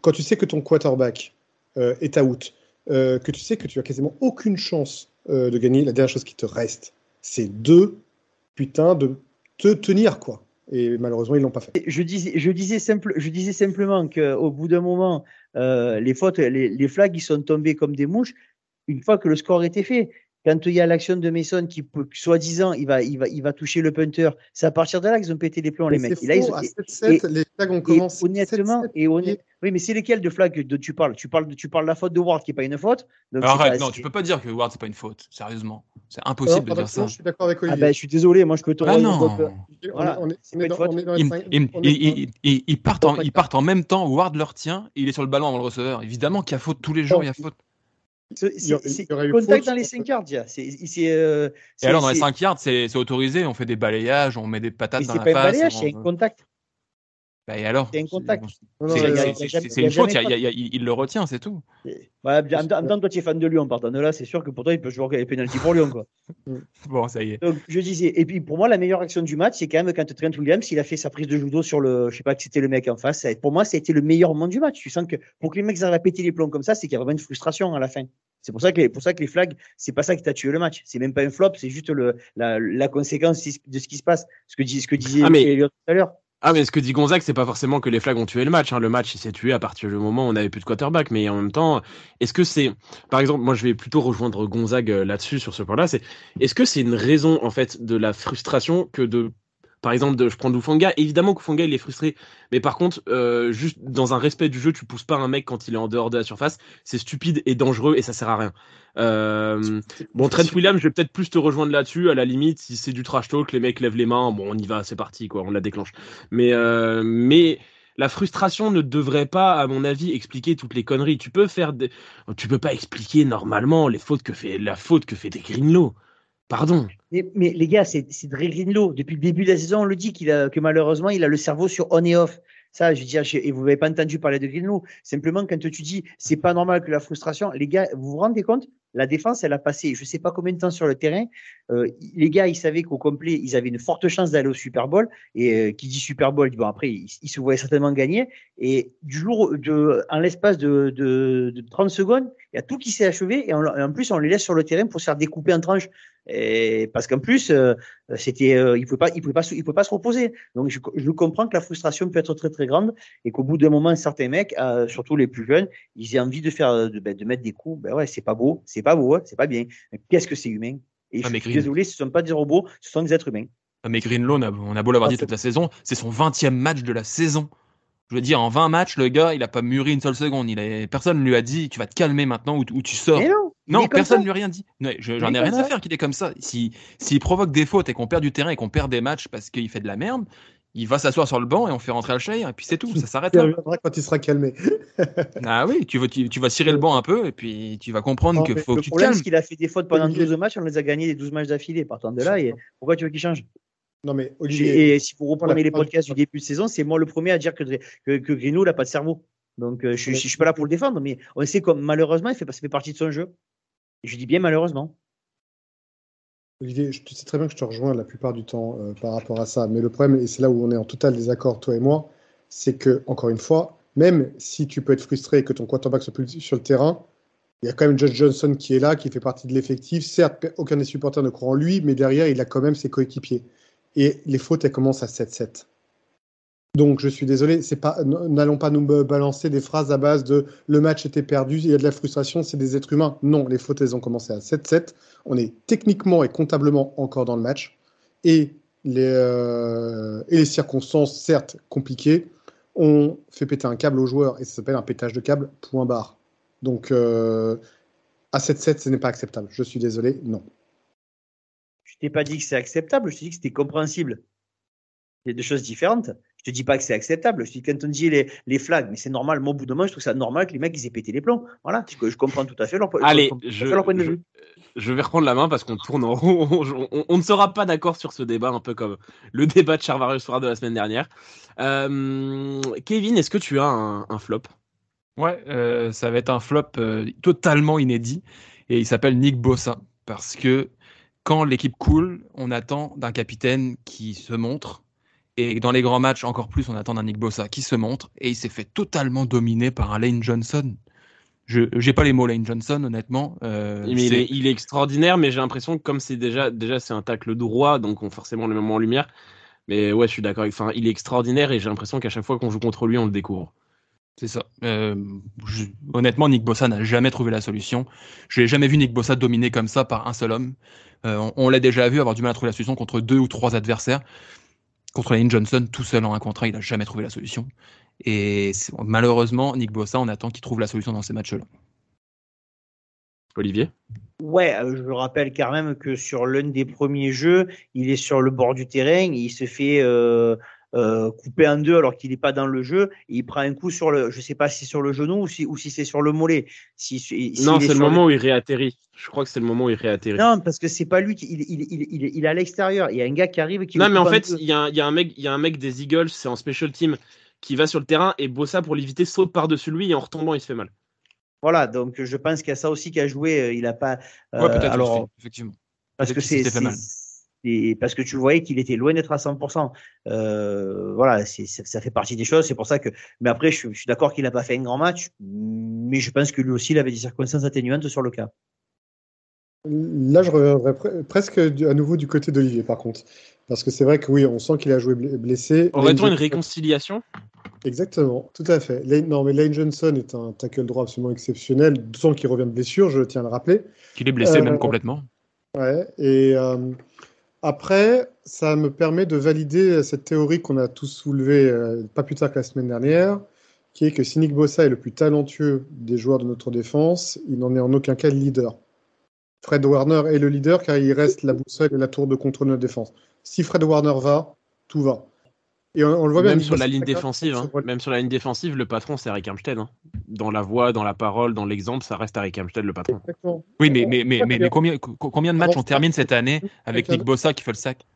quand tu sais que ton quarterback euh, est out, euh, que tu sais que tu as quasiment aucune chance euh, de gagner, la dernière chose qui te reste, c'est de putain de te tenir quoi. Et malheureusement, ils l'ont pas fait. Je disais, je disais, simplement qu'au bout d'un moment, les fautes, les, flags, sont tombés comme des mouches une fois que le score était fait quand il y a l'action de Mason qui, soi-disant, il va, il, va, il va toucher le punter, c'est à partir de là qu'ils ont pété les plombs, les mecs. Là, ils ont, à 7 les flags ont commencé. Honnêtement, et honnêtement, oui, mais c'est lesquels de flags dont tu parles tu parles, de, tu parles de la faute de Ward qui n'est pas une faute? Donc arrête, non, tu peux pas dire que Ward c'est pas une faute, sérieusement. C'est impossible de dire ça. Je suis d'accord avec Olivier. Ah ben, je suis désolé, moi je peux te ah non. Voilà. Ils partent en, ils partent en même temps, Ward leur tient, il est sur le ballon avant le receveur. Évidemment qu'il y a faute tous les jours, il y a faute. C'est contact dans les 5 yards. Euh, et alors, dans les 5 yards, c'est autorisé. On fait des balayages, on met des patates dans la face. C'est pas un balayage, c'est un contact. Bah, et alors C'est un contact. C'est une faute, il le retient, c'est tout. Ouais, en même temps, toi, tu es fan de Lyon, partant de là, c'est sûr que pour toi, il peut jouer les pénalty pour Lyon. Quoi. bon, ça y est. Donc, je disais, et puis pour moi, la meilleure action du match, c'est quand même quand Trent Williams, il a fait sa prise de judo sur le, je sais pas que c'était le mec en face. Pour moi, ça a été le meilleur moment du match. Tu sens que pour que les mecs arrivent à péter les plombs comme ça, c'est qu'il y a vraiment une frustration à la fin. C'est pour ça que les, pour ça que les flags, c'est pas ça qui t'a tué le match. C'est même pas un flop, c'est juste le, la, la, conséquence de ce qui se passe. Ce que, ce que disait ah, mais... tout à l'heure. Ah mais ce que dit Gonzague, c'est pas forcément que les flags ont tué le match. Hein. Le match il s'est tué à partir du moment où on avait plus de quarterback. Mais en même temps, est-ce que c'est, par exemple, moi je vais plutôt rejoindre Gonzague euh, là-dessus sur ce point-là. C'est, est-ce que c'est une raison en fait de la frustration que de Par exemple, je prends Doufonga. Évidemment, Koufonga, il est frustré. Mais par contre, euh, juste dans un respect du jeu, tu pousses pas un mec quand il est en dehors de la surface. C'est stupide et dangereux et ça sert à rien. Euh, bon, Trent Williams, je vais peut-être plus te rejoindre là-dessus. À la limite, si c'est du trash talk, les mecs lèvent les mains. Bon, on y va, c'est parti, quoi. On la déclenche. Mais, euh, mais la frustration ne devrait pas, à mon avis, expliquer toutes les conneries. Tu peux faire, des... tu peux pas expliquer normalement les fautes que fait la faute que fait des Greenlow. Pardon. Mais, les gars, c'est Dre Greenlow. Depuis le début de la saison, on le dit qu'il a que malheureusement, il a le cerveau sur on et off. Ça, je veux dire, et vous n'avez pas entendu parler de Greenlow. Simplement, quand tu dis, c'est pas normal que la frustration, les gars, vous vous rendez compte la défense, elle a passé je ne sais pas combien de temps sur le terrain. Euh, les gars, ils savaient qu'au complet, ils avaient une forte chance d'aller au Super Bowl. Et euh, qui dit Super Bowl, bon, après, ils, se voyaient certainement gagner. Et du jour, de, en l'espace de, 30 secondes, il y a tout qui s'est achevé. Et, en plus, on les laisse sur le terrain pour se faire découper en tranches. Et, parce qu'en plus, euh, c'était, il ne pouvait pas, il pouvait pas, il pouvait pas se reposer. Donc, je, je, comprends que la frustration peut être très très grande et qu'au bout d'un moment, certains mecs, surtout les plus jeunes, ils aient envie de faire, de, ben, de mettre des coups. Ben ouais, c'est pas beau, c'est pas beau, hein, c'est pas bien. Mais qu'est-ce que c'est humain? Et ah, je suis désolé, ce ne sont pas des robots, ce sont des êtres humains. Ah, mais Greenlaw, on a, beau l'avoir ah, dit toute la saison, c'est son 20e match de la saison. Je veux dire, en 20 matchs, le gars, il a pas mûri une seule seconde. Il a... Personne ne lui a dit, tu vas te calmer maintenant ou, tu sors. non, personne ne lui a rien dit. J'en ai rien à faire qu'il est comme ça. S'il si, provoque des fautes et qu'on perd du terrain et qu'on perd des matchs parce qu'il fait de la merde, il va s'asseoir sur le banc et on fait rentrer Alshire et puis c'est tout, ça s'arrête là. quand il sera calmé. ah oui, tu vas, tu, vas cirer le banc un peu et puis tu vas comprendre qu'il faut que tu te calmes. c'est qu'il a fait des fautes pendant 12 matchs, on les a gagnés les 12 matchs d'affilée. Partant de là, et pourquoi tu veux qu'il change? Non mais Olivier, et si vous reprenez les podcasts du début de saison, c'est moi le premier à dire que, que, que Grino n'a pas de cerveau. Donc euh, je ne suis pas là pour le défendre, mais on sait comme malheureusement, il fait, ça fait partie de son jeu. je dis bien malheureusement. Olivier, tu sais très bien que je te rejoins la plupart du temps euh, par rapport à ça. Mais le problème, et c'est là où on est en total désaccord, toi et moi, c'est que, encore une fois, même si tu peux être frustré et que ton quarterback soit plus sur le terrain, il y a quand même Josh Johnson qui est là, qui fait partie de l'effectif. Certes, aucun des supporters ne croit en lui, mais derrière, il a quand même ses coéquipiers. Et les fautes, elles commencent à 7-7. Donc, je suis désolé, c'est pas, n'allons pas nous balancer des phrases à base de le match était perdu, il y a de la frustration, c'est des êtres humains. Non, les fautes, elles ont commencé à 7-7. On est techniquement et comptablement encore dans le match. Et les, euh, et les circonstances, certes compliquées, ont fait péter un câble aux joueurs et ça s'appelle un pétage de câble, point barre. Donc, euh, à 7-7, ce n'est pas acceptable. Je suis désolé, non. Je t'ai pas dit que c'est acceptable, je t'ai dit que c'était compréhensible. Il y a deux choses différentes. Je te dis pas que c'est acceptable. Je dis quand on dit les, les flags, mais c'est normal. Moi, au bout d'un moment, je trouve ça normal que les mecs ils aient pété les plombs. Voilà, je, comprends tout à fait leur, Allez, je, Je, vais reprendre la main parce qu'on tourne en rond. On, ne sera pas d'accord sur ce débat, un peu comme le débat de Charvarius Soir de la semaine dernière. Euh, Kevin, est-ce que tu as un, flop? Ouais, euh, ça va être un flop euh, totalement inédit et il s'appelle Nick Bossa parce que quand l'équipe coule, on attend d'un capitaine qui se montre et dans les grands matchs, encore plus, on attend un Nick Bossa qui se montre et il s'est fait totalement dominer par un Lane Johnson. Je n'ai pas les mots Lane Johnson, honnêtement. Euh, il, est, extraordinaire, mais j'ai l'impression que comme c'est déjà, déjà c'est un tacle droit, donc on forcément le moment en lumière. Mais ouais, je suis d'accord. Enfin, il est extraordinaire et j'ai l'impression qu'à chaque fois qu'on joue contre lui, on le découvre. C'est ça. Euh, honnêtement, Nick Bossa n'a jamais trouvé la solution. Je n'ai jamais vu Nick Bossa dominer comme ça par un seul homme. Euh, on, on l'a déjà vu avoir du mal à trouver la solution contre deux ou trois adversaires contre Lane Johnson tout seul en un contrat, il n'a jamais trouvé la solution. Et malheureusement, Nick Bossa, on attend qu'il trouve la solution dans ces matchs-là. Olivier? Ouais, euh, je rappelle quand même que sur l'un des premiers jeux, il est sur le bord du terrain, il se fait euh, euh, coupé en deux alors qu'il n'est pas dans le jeu. il prend un coup sur le, je sais pas si c'est sur le genou ou si, ou si c'est sur le mollet. Si, non, c'est le moment où il réatterrit. Je crois que c'est le moment où il réatterrit. Non, parce que c'est pas lui qui, il, il, il, il, est à l'extérieur. Il y a un gars qui arrive qui. Non, mais en fait, il y, a, il y, a un mec, il y a un mec des Eagles, c'est en special team, qui va sur le terrain et Bossa pour l'éviter saute par dessus lui et en retombant il se fait mal. Voilà, donc je pense qu'il y a ça aussi qui a joué. Euh, il a pas. Euh, ouais, peut-être alors, effectivement. Parce que c'est et parce que tu voyais qu'il était loin d'être à 100%. Euh, voilà, c'est, ça fait partie des choses. C'est pour ça que. Mais après, je, suis d'accord qu'il n'a pas fait un grand match, mais je pense que lui aussi, il avait des circonstances atténuantes sur le cas. Là, je reviendrai presque à nouveau du côté d'Olivier, par contre. Parce que c'est vrai que oui, on sent qu'il a joué blessé. Aurait-on une réconciliation? Exactement, tout à fait. Lane, non, mais Lane Johnson est un tackle droit absolument exceptionnel, d'autant qu'il revient de blessure, je tiens à le rappeler. Qu'il est blessé même euh, complètement. Ouais, et. Euh, Après, ça me permet de valider cette théorie qu'on a tous soulevée euh, pas plus tard que la semaine dernière, qui est que si Bossa est le plus talentueux des joueurs de notre défense, il n'en est en aucun cas le leader. Fred Warner est le leader car il reste la boussole et la tour de contrôle de notre défense. Si Fred Warner va, tout va. Et on, le voit même sur la ligne défensive. Hein. Même sur la ligne défensive, le patron c'est Eric Armstead. Hein. Dans la voix, dans la parole, dans l'exemple, ça reste Eric Armstead le patron. Oui, mais, mais, mais, mais, combien, combien de matchs on termine cette année avec Nick Bossa qui fait le sac?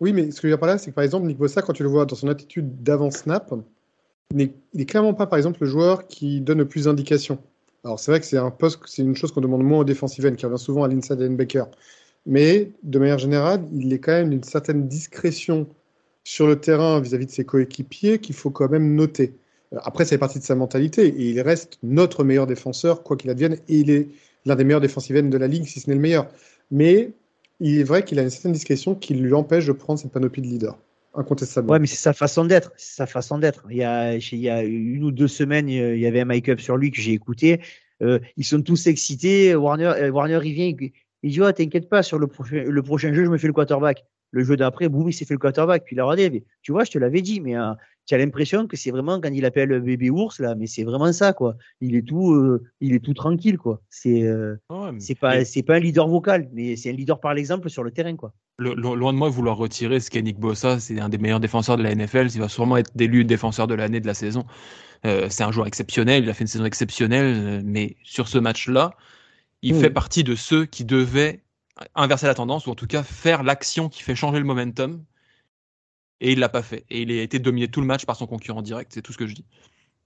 Oui, mais ce que je veux dire par là, c'est que par exemple, Nick Bossa, quand tu le vois dans son attitude d'avant snap, il n'est clairement pas, par exemple, le joueur qui donne le plus d'indications. Alors c'est vrai que c'est un poste, c'est une chose qu'on demande moins au defensive end, qui revient souvent à l'inside linebacker. Mais de manière générale, il est quand même d'une certaine discrétion sur le terrain vis-à-vis de ses coéquipiers qu'il faut quand même noter. Après, ça fait partie de sa mentalité il reste notre meilleur défenseur, quoi qu'il advienne, et il est l'un des meilleurs defensive ends de la ligue, si ce n'est le meilleur. Mais il est vrai qu'il a une certaine discrétion qui lui empêche de prendre cette panoplie de leader. Incontestablement. Ouais, mais c'est sa façon d'être. Sa façon d'être. Il y, a, une ou deux semaines, il y avait un make-up sur lui que j'ai écouté. Euh, ils sont tous excités. Warner, euh, Warner, il vient, il dit, oh, t'inquiète pas, sur le, prochain, le prochain jeu, je me fais le quarterback. Le jeu d'après, boum, il s'est fait le quarterback. Puis il a regardé, tu vois, je te l'avais dit, mais euh, tu as l'impression que c'est vraiment quand il appelle bébé ours, là, mais c'est vraiment ça, quoi. Il est tout, euh, il est tout tranquille, quoi. C'est euh, c'est pas, c'est pas un leader vocal, mais c'est un leader par l'exemple sur le terrain, quoi. loin de moi vouloir retirer ce qu'est Nick Bossa, c'est un des meilleurs défenseurs de la NFL, il va sûrement être élu défenseur de l'année de la saison. c'est un joueur exceptionnel, il a fait une saison exceptionnelle, mais sur ce match-là, il fait partie de ceux qui devaient inverser la tendance, ou en tout cas faire l'action qui fait changer le momentum. Et il l'a pas fait. Et il a été dominé tout le match par son concurrent direct. C'est tout ce que je dis.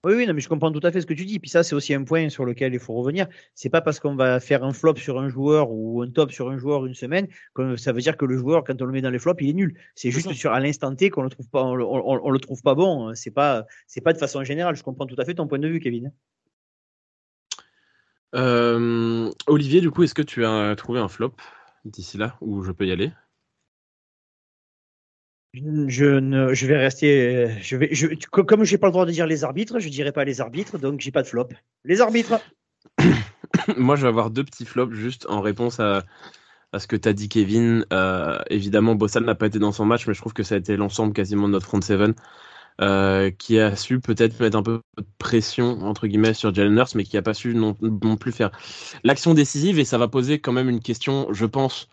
Oui, oui, non, mais je comprends tout à fait ce que tu dis. Puis ça, c'est aussi un point sur lequel il faut revenir. C'est pas parce qu'on va faire un flop sur un joueur ou un top sur un joueur une semaine que ça veut dire que le joueur, quand on le met dans les flops, il est nul. C'est juste sur à l'instant T qu'on le trouve pas, on, le trouve pas bon. C'est pas, c'est pas de façon générale. Je comprends tout à fait ton point de vue, Kevin. Euh, Olivier, du coup, est-ce que tu as trouvé un flop d'ici là où je peux y aller? Je, ne, je vais rester. Je vais, je, comme je n'ai pas le droit de dire les arbitres, je ne dirai pas les arbitres, donc j'ai pas de flop. Les arbitres Moi, je vais avoir deux petits flops juste en réponse à, à ce que tu as dit, Kevin. Euh, évidemment, Bossal n'a pas été dans son match, mais je trouve que ça a été l'ensemble quasiment de notre front seven. Euh, qui a su peut-être mettre un peu de pression entre guillemets sur Jalen Hurts, mais qui n'a pas su non, plus faire l'action décisive. Et ça va poser quand même une question, je pense,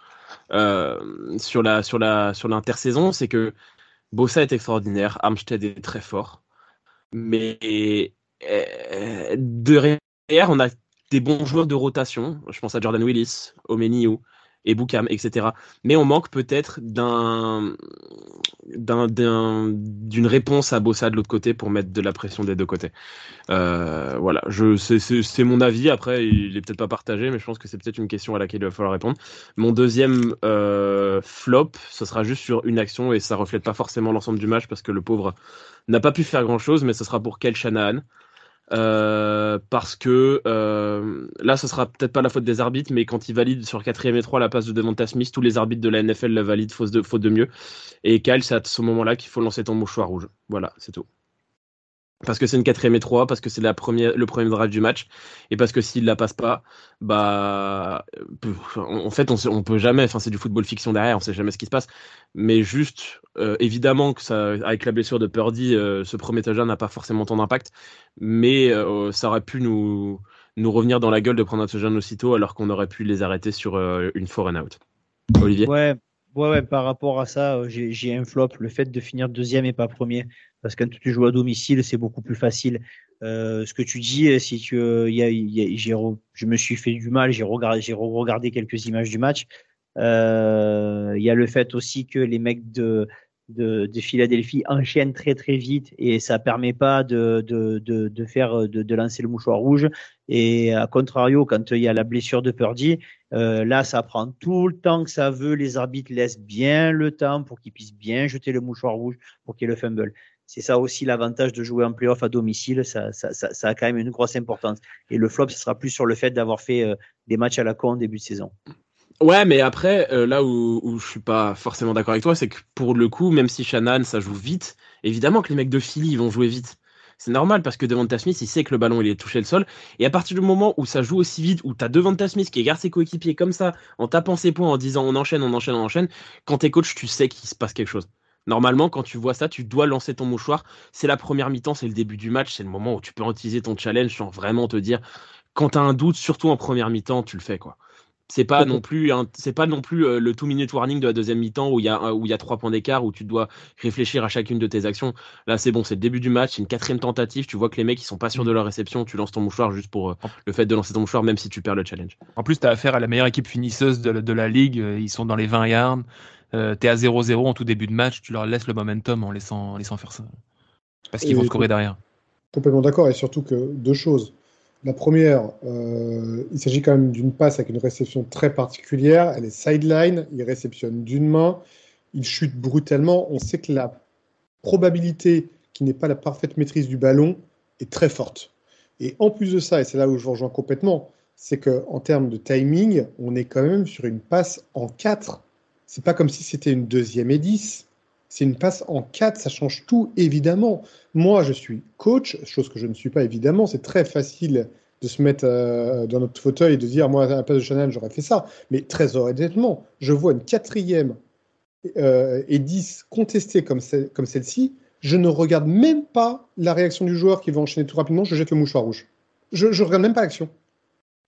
euh, sur la sur la sur l'intersaison, c'est que Bossa est extraordinaire, Armstead est très fort, mais euh, derrière on a des bons joueurs de rotation. Je pense à Jordan Willis, Omeniu, et Boukam, etc. Mais on manque peut-être d'un, d'une réponse à Bossa de l'autre côté pour mettre de la pression des deux côtés. Euh, voilà, je, c'est, mon avis. Après, il est peut-être pas partagé, mais je pense que c'est peut-être une question à laquelle il va falloir répondre. Mon deuxième euh, flop, ce sera juste sur une action et ça reflète pas forcément l'ensemble du match parce que le pauvre n'a pas pu faire grand-chose, mais ce sera pour Kel Shanahan. Euh, parce que euh, là, ce sera peut-être pas la faute des arbitres, mais quand ils valident sur 4 et 3 la passe de Devonta Smith, tous les arbitres de la NFL la valident faute de, faute de mieux. Et Kyle, c'est à ce moment-là qu'il faut lancer ton mouchoir rouge. Voilà, c'est tout parce que c'est une quatrième et trois, parce que c'est le premier drive du match, et parce que s'il la passe pas, bah, en fait, on, on peut jamais, enfin, c'est du football fiction derrière, on sait jamais ce qui se passe, mais juste, euh, évidemment que ça, avec la blessure de Purdy, euh, ce premier touchdown n'a pas forcément tant d'impact, mais euh, ça aurait pu nous, nous revenir dans la gueule de prendre un touchdown aussitôt, alors qu'on aurait pu les arrêter sur une four and out. Olivier? Ouais, Ouais, ouais, par rapport à ça, j'ai un flop. Le fait de finir deuxième et pas premier, parce que quand tu joues à domicile, c'est beaucoup plus facile. Euh, ce que tu dis, euh, si tu, euh, y a, y a, je me suis fait du mal, j'ai regardé, j'ai regardé quelques images du match. Euh, il y a le fait aussi que les mecs de de, de, Philadelphie enchaîne très très vite et ça permet pas de, de, de faire de, de, lancer le mouchoir rouge. Et à contrario, quand il y a la blessure de Purdy, euh, là ça prend tout le temps que ça veut. Les arbitres laissent bien le temps pour qu'ils puissent bien jeter le mouchoir rouge pour qu'il y ait le fumble. C'est ça aussi l'avantage de jouer en playoff à domicile. Ça, a quand même une grosse importance. Et le flop, ce sera plus sur le fait d'avoir fait euh, des matchs à la con en début de saison. Ouais, mais après, euh, là où, où je suis pas forcément d'accord avec toi, c'est que pour le coup, même si Shannon, ça joue vite, évidemment que les mecs de Philly, vont jouer vite. C'est normal parce que Devonta Smith, il sait que le ballon, il est touché le sol. Et à partir du moment où ça joue aussi vite, où tu as Devonta Smith qui garde ses coéquipiers comme ça, en tapant ses points, en disant on enchaîne, on enchaîne, on enchaîne, quand t'es coach, tu sais qu'il se passe quelque chose. Normalement, quand tu vois ça, tu dois lancer ton mouchoir. C'est la première mi-temps, c'est le début du match, c'est le moment où tu peux utiliser ton challenge sans vraiment te dire, quand tu as un doute, surtout en première mi-temps, tu le fais. quoi. C'est pas non plus c'est pas non plus euh, le two minute warning de la deuxième mi-temps où il y a où il y a trois points d'écart où tu dois réfléchir à chacune de tes actions. Là c'est bon, c'est le début du match, c'est une quatrième tentative. Tu vois que les mecs ils sont pas sûrs de leur réception, tu lances ton mouchoir juste pour euh, le fait de lancer ton mouchoir même si tu perds le challenge. En plus tu as affaire à la meilleure équipe finisseuse de, la ligue, ils sont dans les 20 yards. Euh, tu es à 0-0 en tout début de match, tu leur laisses le momentum en laissant, en laissant faire ça. Parce qu'ils vont scorer derrière. Complètement d'accord, et surtout que deux choses. La première, euh, il s'agit quand même d'une passe avec une réception très particulière. Elle est sideline, il réceptionne d'une main, il chute brutalement. On sait que la probabilité qu'il n'ait pas la parfaite maîtrise du ballon est très forte. Et en plus de ça, et c'est là où je rejoins complètement, c'est qu'en termes de timing, on est quand même sur une passe en 4. C'est pas comme si c'était une deuxième et 10. C'est une passe en 4, ça change tout, évidemment. Moi, je suis coach, chose que je ne suis pas, évidemment. C'est très facile de se mettre euh, dans notre fauteuil et de dire, moi, à la place de Chanel, j'aurais fait ça. Mais très honnêtement, je vois une quatrième euh, et 10 contestée comme, celle-ci. Je ne regarde même pas la réaction du joueur qui va enchaîner tout rapidement. Je jette le mouchoir rouge. Je ne regarde même pas l'action.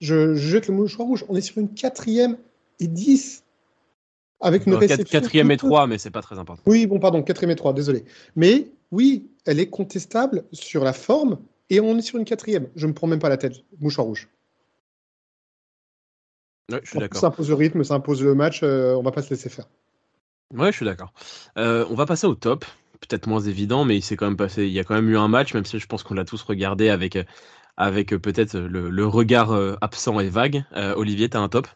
Je, je, jette le mouchoir rouge. On est sur une quatrième et 10 avec une réception. Quatrième et 3, mais c'est pas très important. Oui, bon, pardon, quatrième et 3, désolé. Mais oui, elle est contestable sur la forme et on est sur une quatrième. Je ne me prends même pas la tête. Mouchoir rouge. Ouais, je suis d'accord. Ça impose le rythme, ça impose le match, euh, on va pas se laisser faire. Ouais, je suis d'accord. Euh, on va passer au top. Peut-être moins évident, mais il s'est quand même passé. Il y a quand même eu un match, même si je pense qu'on l'a tous regardé avec, avec peut-être le, regard euh, absent et vague. Olivier, tu as un top?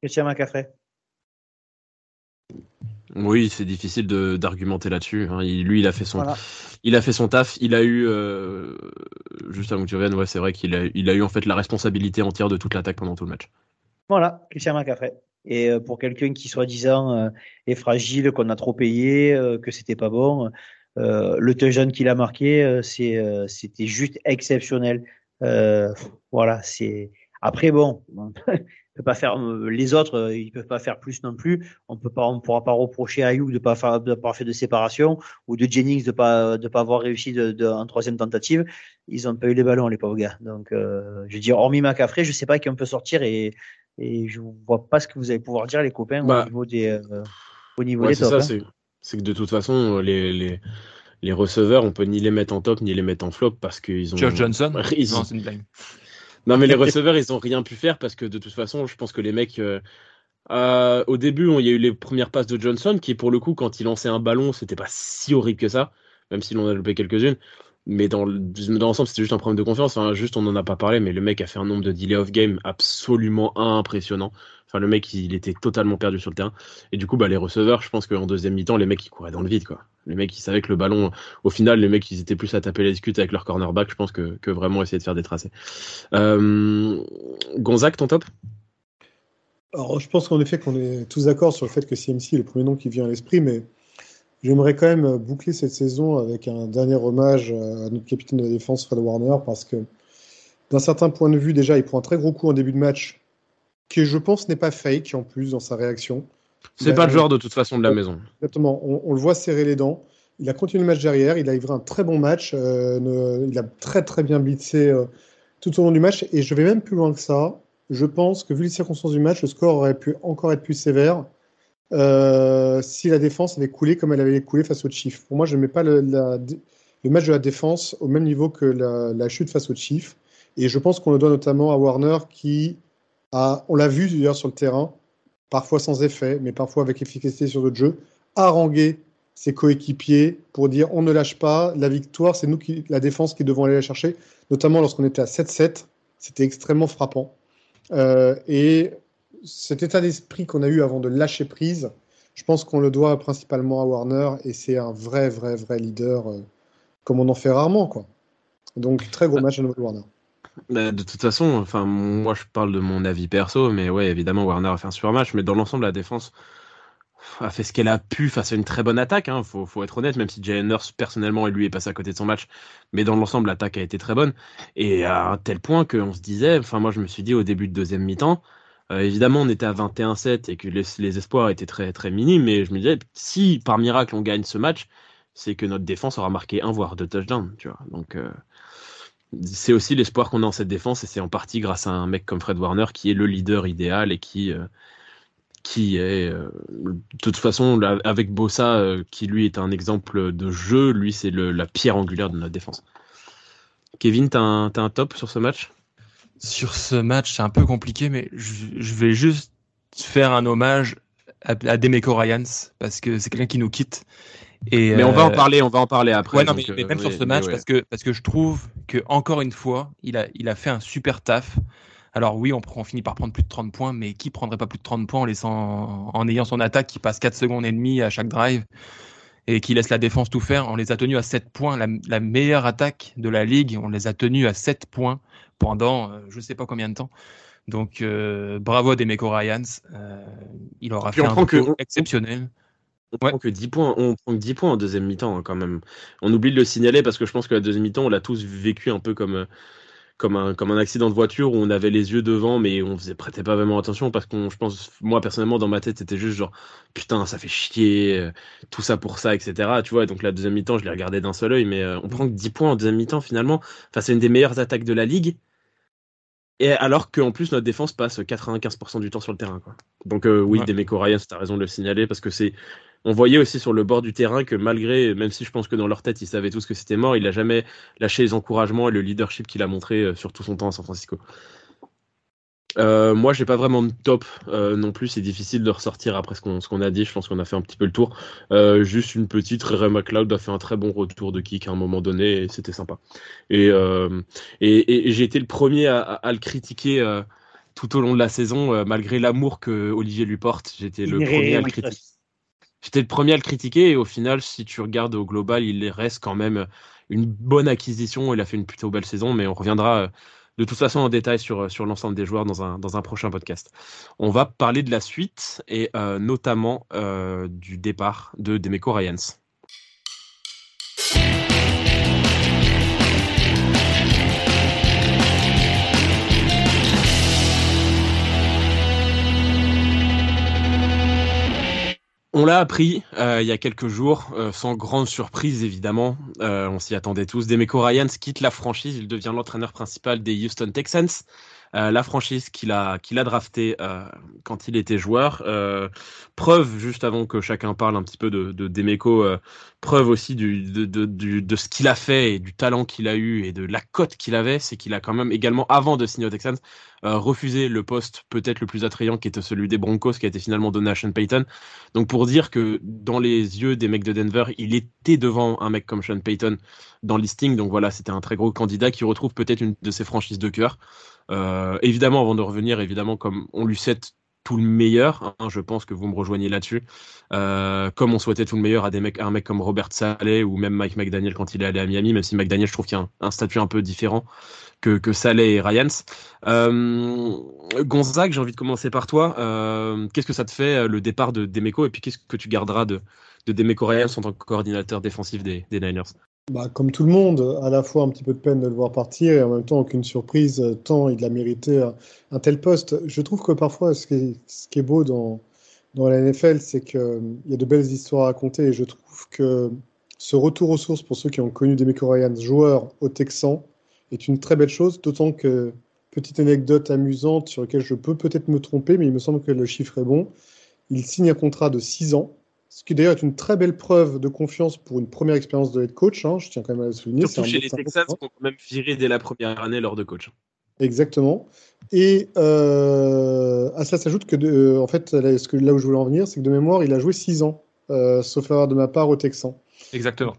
Christian McCaffrey. Oui, c'est difficile d'argumenter là-dessus. Hein. lui, il a fait son, il a fait son taf. Il a eu, euh, juste avant que tu reviennes, ouais, c'est vrai qu'il a, il a eu en fait la responsabilité entière de toute l'attaque pendant tout le match. Voilà, Christian McCaffrey. Et euh, pour quelqu'un qui soi-disant euh, est fragile, qu'on a trop payé, que c'était pas bon, le touchdown qu'il a marqué, c'était juste exceptionnel. voilà, c'est. Après bon, pas faire euh, les autres, euh, ils peuvent pas faire plus non plus. On peut pas, on pourra pas reprocher à Hugh de pas faire de pas faire de séparation ou de Jennings de pas de pas avoir réussi de, en troisième tentative. Ils ont pas eu les ballons les pauvres gars. Donc euh, je veux dire hormis McCaffrey, je sais pas qui on peut sortir et et je vois pas ce que vous allez pouvoir dire les copains au bah, niveau des au niveau des top. Hein. C'est que de toute façon les, les les receveurs, on peut ni les mettre en top ni les mettre en flop parce qu'ils ont. Josh Johnson. Ils... Non, c'est une blague. Non, mais les receveurs, ils ont rien pu faire parce que de toute façon, je pense que les mecs. Euh, euh, au début, il y a eu les premières passes de Johnson qui, pour le coup, quand il lançait un ballon, c'était pas si horrible que ça, même s'il en a loupé quelques-unes. Mais dans, l'ensemble, c'était juste un problème de confiance. Enfin, juste, on n'en a pas parlé, mais le mec a fait un nombre de delay of game absolument impressionnant. Enfin, le mec, il était totalement perdu sur le terrain. Et du coup, bah, les receveurs, je pense qu'en deuxième mi-temps, les mecs, ils couraient dans le vide, quoi. Les mecs, ils savaient que le ballon, au final, les mecs, ils étaient plus à taper les discutes avec leur cornerback, je pense, que, que vraiment essayer de faire des tracés. Euh, Gonzague, ton top? Alors, je pense qu'en effet, qu'on est tous d'accord sur le fait que CMC est le premier nom qui vient à l'esprit, mais j'aimerais quand même boucler cette saison avec un dernier hommage à notre capitaine de la défense, Fred Warner, parce que d'un certain point de vue, déjà, il prend un très gros coup en début de match qui je pense n'est pas fake en plus dans sa réaction. C'est pas le genre de toute façon de la maison. Exactement, on, le voit serrer les dents. Il a continué le match derrière, il a livré un très bon match, euh, il a très très bien blitzé euh, tout au long du match et je vais même plus loin que ça. Je pense que vu les circonstances du match, le score aurait pu encore être plus sévère euh, si la défense avait coulé comme elle avait coulé face aux Chiefs. Pour moi, je ne mets pas le, match de la défense au même niveau que la, chute face aux Chiefs. Et je pense qu'on le doit notamment à Warner qui on l'a vu d'ailleurs sur le terrain, parfois sans effet, mais parfois avec efficacité sur le jeu, haranguer ses coéquipiers pour dire on ne lâche pas, la victoire, c'est nous qui, la défense qui devons aller la chercher, notamment lorsqu'on était à 7-7, c'était extrêmement frappant. Euh, et cet état d'esprit qu'on a eu avant de lâcher prise, je pense qu'on le doit principalement à Warner et c'est un vrai, vrai, vrai leader euh, comme on en fait rarement. Quoi. Donc très gros match à nouveau Warner. Bah, de toute façon, enfin, moi je parle de mon avis perso, mais ouais, évidemment, Warner a fait un super match, mais dans l'ensemble, la défense, a fait ce qu'elle a pu face à une très bonne attaque. Hein, faut, faut, être honnête, même si Jalen Nurse personnellement lui est passé à côté de son match, mais dans l'ensemble l'attaque a été très bonne et à un tel point qu'on se disait, enfin moi je me suis dit au début de deuxième mi-temps, euh, évidemment on était à 21-7 et que les, espoirs étaient très très minimes, mais je me disais si par miracle on gagne ce match, c'est que notre défense aura marqué un voire deux touchdowns, tu vois. Donc euh, c'est aussi l'espoir qu'on a en cette défense et c'est en partie grâce à un mec comme Fred Warner qui est le leader idéal et qui euh, est de toute façon avec Bossa qui lui est un exemple de jeu, lui c'est la pierre angulaire de notre défense. Kevin, t'as un, as un top sur ce match? Sur ce match, c'est un peu compliqué, mais je, vais juste faire un hommage à, à Demeco Ryans parce que c'est quelqu'un qui nous quitte. Et, mais on va en parler, on va en parler après. non, mais, même sur ce match, parce que parce que je trouve que encore une fois, il a il a fait un super taf. Alors oui, on, finit par prendre plus de 30 points, mais qui prendrait pas plus de 30 points en, laissant, en ayant son attaque qui passe 4 secondes et demie à chaque drive? Et qui laisse la défense tout faire On les a tenus à 7 points. La, meilleure attaque de la ligue, on les a tenus à 7 points pendant euh, je ne sais pas combien de temps. Donc euh, bravo à Demeco Ryans. Euh, il aura fait un que, exceptionnel. On prend que 10 points, on prend que 10 points en deuxième mi-temps hein, quand même. On oublie de le signaler parce que je pense que la deuxième mi-temps, on l'a tous vécu un peu comme comme un, comme un accident de voiture où on avait les yeux devant, mais on faisait prêtait pas vraiment attention parce qu'on, je pense, moi personnellement, dans ma tête, c'était juste genre, putain, ça fait chier, euh, tout ça pour ça, etc. Tu vois, donc la deuxième mi-temps, je l'ai regardé d'un seul œil, mais euh, on prend que 10 points en deuxième mi-temps finalement. Enfin, c'est une des meilleures attaques de la ligue. Et alors qu'en plus, notre défense passe 95% du temps sur le terrain. Quoi. Donc, euh, oui, ouais. Demeco Ryan, tu as raison de le signaler parce que c'est on voyait aussi sur le bord du terrain que malgré, même si je pense que dans leur tête ils savaient tous que c'était mort, il a jamais lâché les encouragements et le leadership qu'il a montré euh, sur tout son temps à San Francisco. Euh, moi, j'ai pas vraiment de top euh, non plus. C'est difficile de ressortir après ce qu'on a dit. Je pense qu'on a fait un petit peu le tour. Euh, juste une petite. Ray McLeod a fait un très bon retour de kick à un moment donné et c'était sympa. Et, et, et j'ai été le premier à, à le critiquer tout au long de la saison, malgré l'amour que Olivier lui porte. J'étais le premier à le critiquer. J'étais le premier à le critiquer et au final, si tu regardes au global, il reste quand même une bonne acquisition. Il a fait une plutôt belle saison, mais on reviendra euh, de toute façon en détail sur, euh, sur l'ensemble des joueurs dans un, dans un prochain podcast. On va parler de la suite et euh, notamment du départ de Demeco Ryans. On l'a appris euh, il y a quelques jours, euh, sans grande surprise évidemment. Euh, on s'y attendait tous. Demeco Ryans quitte la franchise, il devient l'entraîneur principal des Houston Texans. La franchise qu'il a, qu'il a drafté quand il était joueur. Preuve, juste avant que chacun parle un petit peu de, de Demeco, preuve aussi de, de, de ce qu'il a fait et du talent qu'il a eu et de la cote qu'il avait, c'est qu'il a quand même également, avant de signer aux Texans, refusé le poste peut-être le plus attrayant qui était celui des Broncos qui a été finalement donné à Sean Payton. Donc pour dire que dans les yeux des mecs de Denver, il était devant un mec comme Sean Payton dans le listing. Donc voilà, c'était un très gros candidat qui retrouve peut-être une de ses franchises de cœur. Euh, évidemment, avant de revenir, évidemment, comme on lui souhaite tout le meilleur, hein, je pense que vous me rejoignez là-dessus. Euh, comme on souhaitait tout le meilleur à des mecs, un mec comme Robert Saleh ou même Mike McDaniel quand il est allé à Miami, même si McDaniel, je trouve qu'il y a un, statut un peu différent que, Saleh et Ryans. Euh, Gonzague, j'ai envie de commencer par toi. Euh, qu'est-ce que ça te fait le départ de Demeco et puis qu'est-ce que tu garderas de, de Demeco Ryans en tant que coordinateur défensif des Niners? Bah, comme tout le monde, à la fois un petit peu de peine de le voir partir et en même temps aucune surprise, euh, tant il a mérité un, tel poste. Je trouve que parfois, ce qui est, ce qui est beau dans, dans la NFL, c'est qu'il euh, y a de belles histoires à raconter et je trouve que ce retour aux sources pour ceux qui ont connu des Ryans joueurs au Texan est une très belle chose, d'autant que, petite anecdote amusante sur laquelle je peux peut-être me tromper, mais il me semble que le chiffre est bon, il signe un contrat de 6 ans ce qui d'ailleurs est une très belle preuve de confiance pour une première expérience de head coach. Hein, je tiens quand même à le souligner. Surtout chez les Texans, qui ont quand même viré dès la première année lors de coach. Exactement. Et euh, à cela s'ajoute que, euh, en fait, là, ce que, là où je voulais en venir, c'est que de mémoire, il a joué 6 ans, euh, sauf erreur de ma part, au Texan. Exactement.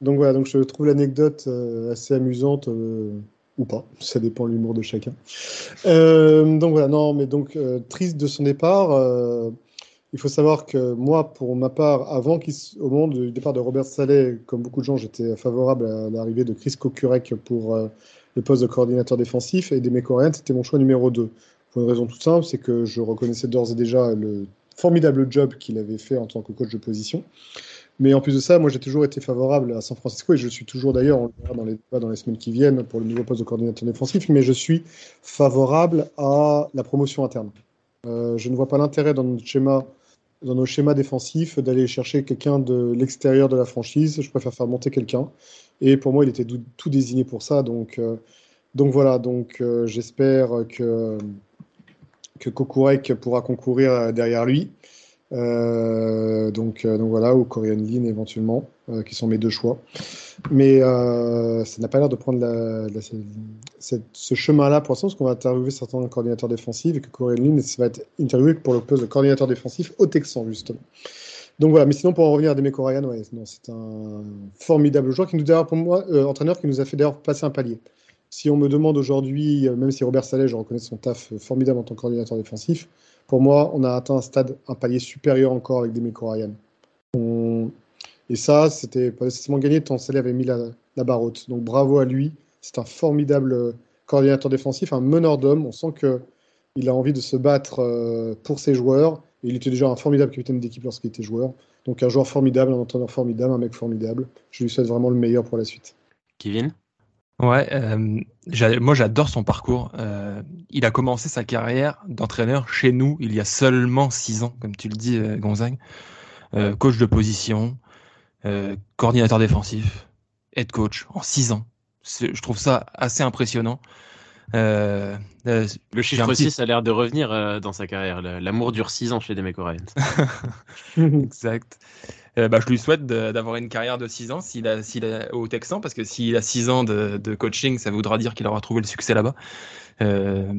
Donc voilà, donc je trouve l'anecdote assez amusante ou pas, ça dépend de l'humour de chacun. donc voilà, non, mais donc triste de son départ. Il faut savoir que moi, pour ma part, avant au moment du départ de Robert Saleh, comme beaucoup de gens, j'étais favorable à l'arrivée de Chris Kokurek pour euh, le poste de coordinateur défensif et des Coréens, c'était mon choix numéro 2. Pour une raison toute simple, c'est que je reconnaissais d'ores et déjà le formidable job qu'il avait fait en tant que coach de position. Mais en plus de ça, moi j'ai toujours été favorable à San Francisco et je suis toujours d'ailleurs, on le verra dans les dans les semaines qui viennent pour le nouveau poste de coordinateur défensif, mais je suis favorable à la promotion interne. Euh, je ne vois pas l'intérêt dans notre schéma, dans nos schémas défensifs d'aller chercher quelqu'un de l'extérieur de la franchise. Je préfère faire monter quelqu'un. Et pour moi, il était tout, désigné pour ça. Donc, euh, donc voilà. Donc euh, j'espère que que Kokurek pourra concourir derrière lui. Donc, donc voilà, ou Korean Lin éventuellement, euh, qui sont mes deux choix. Mais ça n'a pas l'air de prendre ce chemin-là pour l'instant, parce qu'on va interviewer certains coordinateurs défensifs et que Korean Lin va être interviewé pour le poste de coordinateur défensif au Texan, justement. Donc voilà, mais sinon pour en revenir à Korean, ouais, c'est un formidable joueur qui nous d'ailleurs pour moi, entraîneur qui nous a fait d'ailleurs passer un palier. Si on me demande aujourd'hui, même si Robert Saleh, je reconnais son taf formidable en tant que coordinateur défensif, pour moi, on a atteint un stade, un palier supérieur encore avec des Ryan. Et ça, c'était pas nécessairement gagné tant Salé avait mis la, barre haute. Donc bravo à lui. C'est un formidable euh, coordinateur défensif, un meneur d'hommes. On sent qu'il a envie de se battre euh, pour ses joueurs. Et il était déjà un formidable capitaine d'équipe lorsqu'il était joueur. Donc un joueur formidable, un entraîneur formidable, un mec formidable. Je lui souhaite vraiment le meilleur pour la suite. Kevin? Ouais, euh, moi j'adore son parcours. Euh, il a commencé sa carrière d'entraîneur chez nous il y a seulement six ans, comme tu le dis, euh, Gonzague. Euh, coach de position, euh, coordinateur défensif, head coach en six ans. Je trouve ça assez impressionnant. Euh, le chiffre 6 a l'air de revenir dans sa carrière. L'amour dure six ans chez Demeco Ryans. exact. Euh, bah, je lui souhaite d'avoir une carrière de 6 ans s'il a, au Texan, parce que s'il a 6 ans de, de, coaching, ça voudra dire qu'il aura trouvé le succès là-bas. Euh,